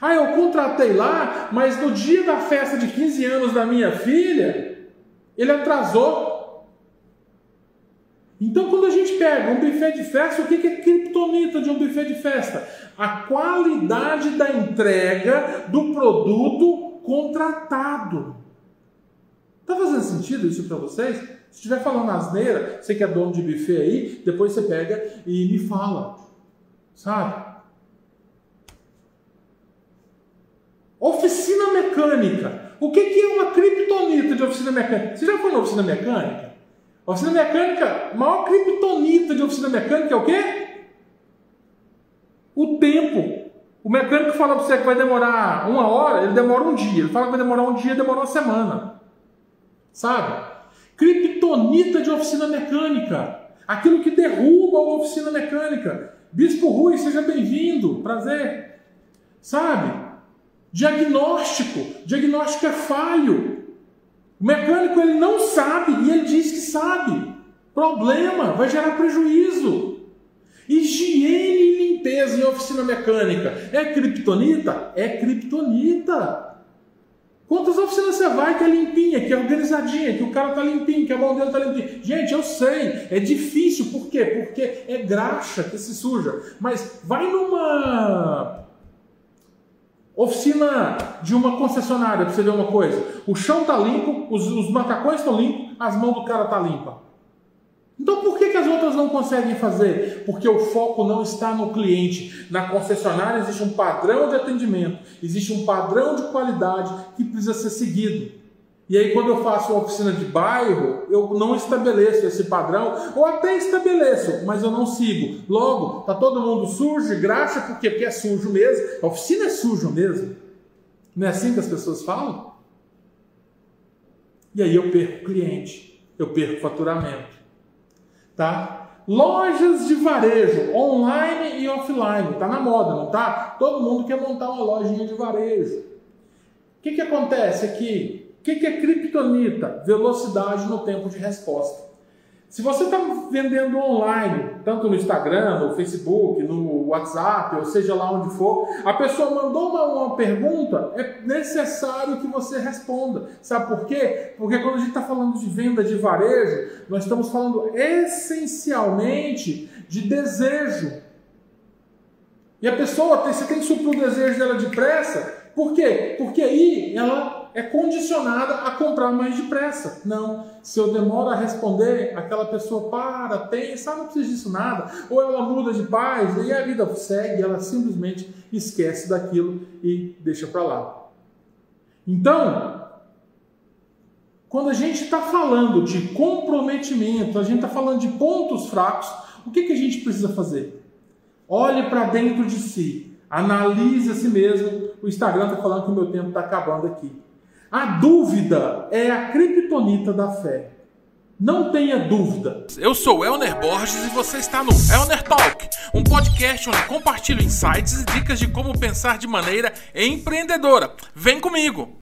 Speaker 2: Ah, eu contratei lá, mas no dia da festa de 15 anos da minha filha, ele atrasou. Então, quando a gente pega um buffet de festa, o que é criptonita de um buffet de festa? A qualidade da entrega do produto contratado. Tá fazendo sentido isso para vocês? Se estiver falando asneira, você que é dono de buffet aí, depois você pega e me fala. Sabe? Oficina mecânica. O que é uma criptonita de oficina mecânica? Você já foi na oficina mecânica? Oficina mecânica, maior criptonita de oficina mecânica é o quê? O tempo. O mecânico fala para você que vai demorar uma hora, ele demora um dia. Ele fala que vai demorar um dia, demora uma semana. Sabe? Criptonita de oficina mecânica. Aquilo que derruba a oficina mecânica. Bispo Rui, seja bem-vindo. Prazer. Sabe? Diagnóstico. Diagnóstico é falho. O mecânico ele não sabe e ele diz que sabe. Problema, vai gerar prejuízo. Higiene e limpeza em oficina mecânica. É criptonita? É criptonita. Quantas oficinas você vai que é limpinha, que é organizadinha, que o cara tá limpinho, que a mão dele tá limpinha? Gente, eu sei, é difícil, por quê? Porque é graxa que se suja. Mas vai numa oficina de uma concessionária para você ver uma coisa. O chão tá limpo, os, os macacões estão limpos, as mãos do cara tá limpa. Então por que, que as outras não conseguem fazer? Porque o foco não está no cliente. Na concessionária existe um padrão de atendimento, existe um padrão de qualidade que precisa ser seguido. E aí, quando eu faço uma oficina de bairro, eu não estabeleço esse padrão, ou até estabeleço, mas eu não sigo. Logo, tá todo mundo sujo, de graxa, por quê? Porque é sujo mesmo. A oficina é suja mesmo. Não é assim que as pessoas falam? E aí eu perco cliente, eu perco faturamento. Tá? Lojas de varejo, online e offline, tá na moda, não tá? Todo mundo quer montar uma lojinha de varejo. O que, que acontece aqui? O que, que é criptonita? Velocidade no tempo de resposta. Se você está vendendo online, tanto no Instagram, no Facebook, no WhatsApp, ou seja lá onde for, a pessoa mandou uma, uma pergunta, é necessário que você responda. Sabe por quê? Porque quando a gente está falando de venda de varejo, nós estamos falando essencialmente de desejo. E a pessoa, tem, você tem que suprir o desejo dela depressa, por quê? Porque aí ela é condicionada a comprar mais depressa. Não. Se eu demoro a responder, aquela pessoa para, pensa, ah, não precisa disso nada. Ou ela muda de paz, e a vida segue, ela simplesmente esquece daquilo e deixa para lá. Então, quando a gente está falando de comprometimento, a gente está falando de pontos fracos, o que, que a gente precisa fazer? Olhe para dentro de si, analise a si mesmo. O Instagram está falando que o meu tempo está acabando aqui. A dúvida é a criptonita da fé. Não tenha dúvida.
Speaker 1: Eu sou Elner Borges e você está no Elner Talk, um podcast onde compartilho insights e dicas de como pensar de maneira empreendedora. Vem comigo!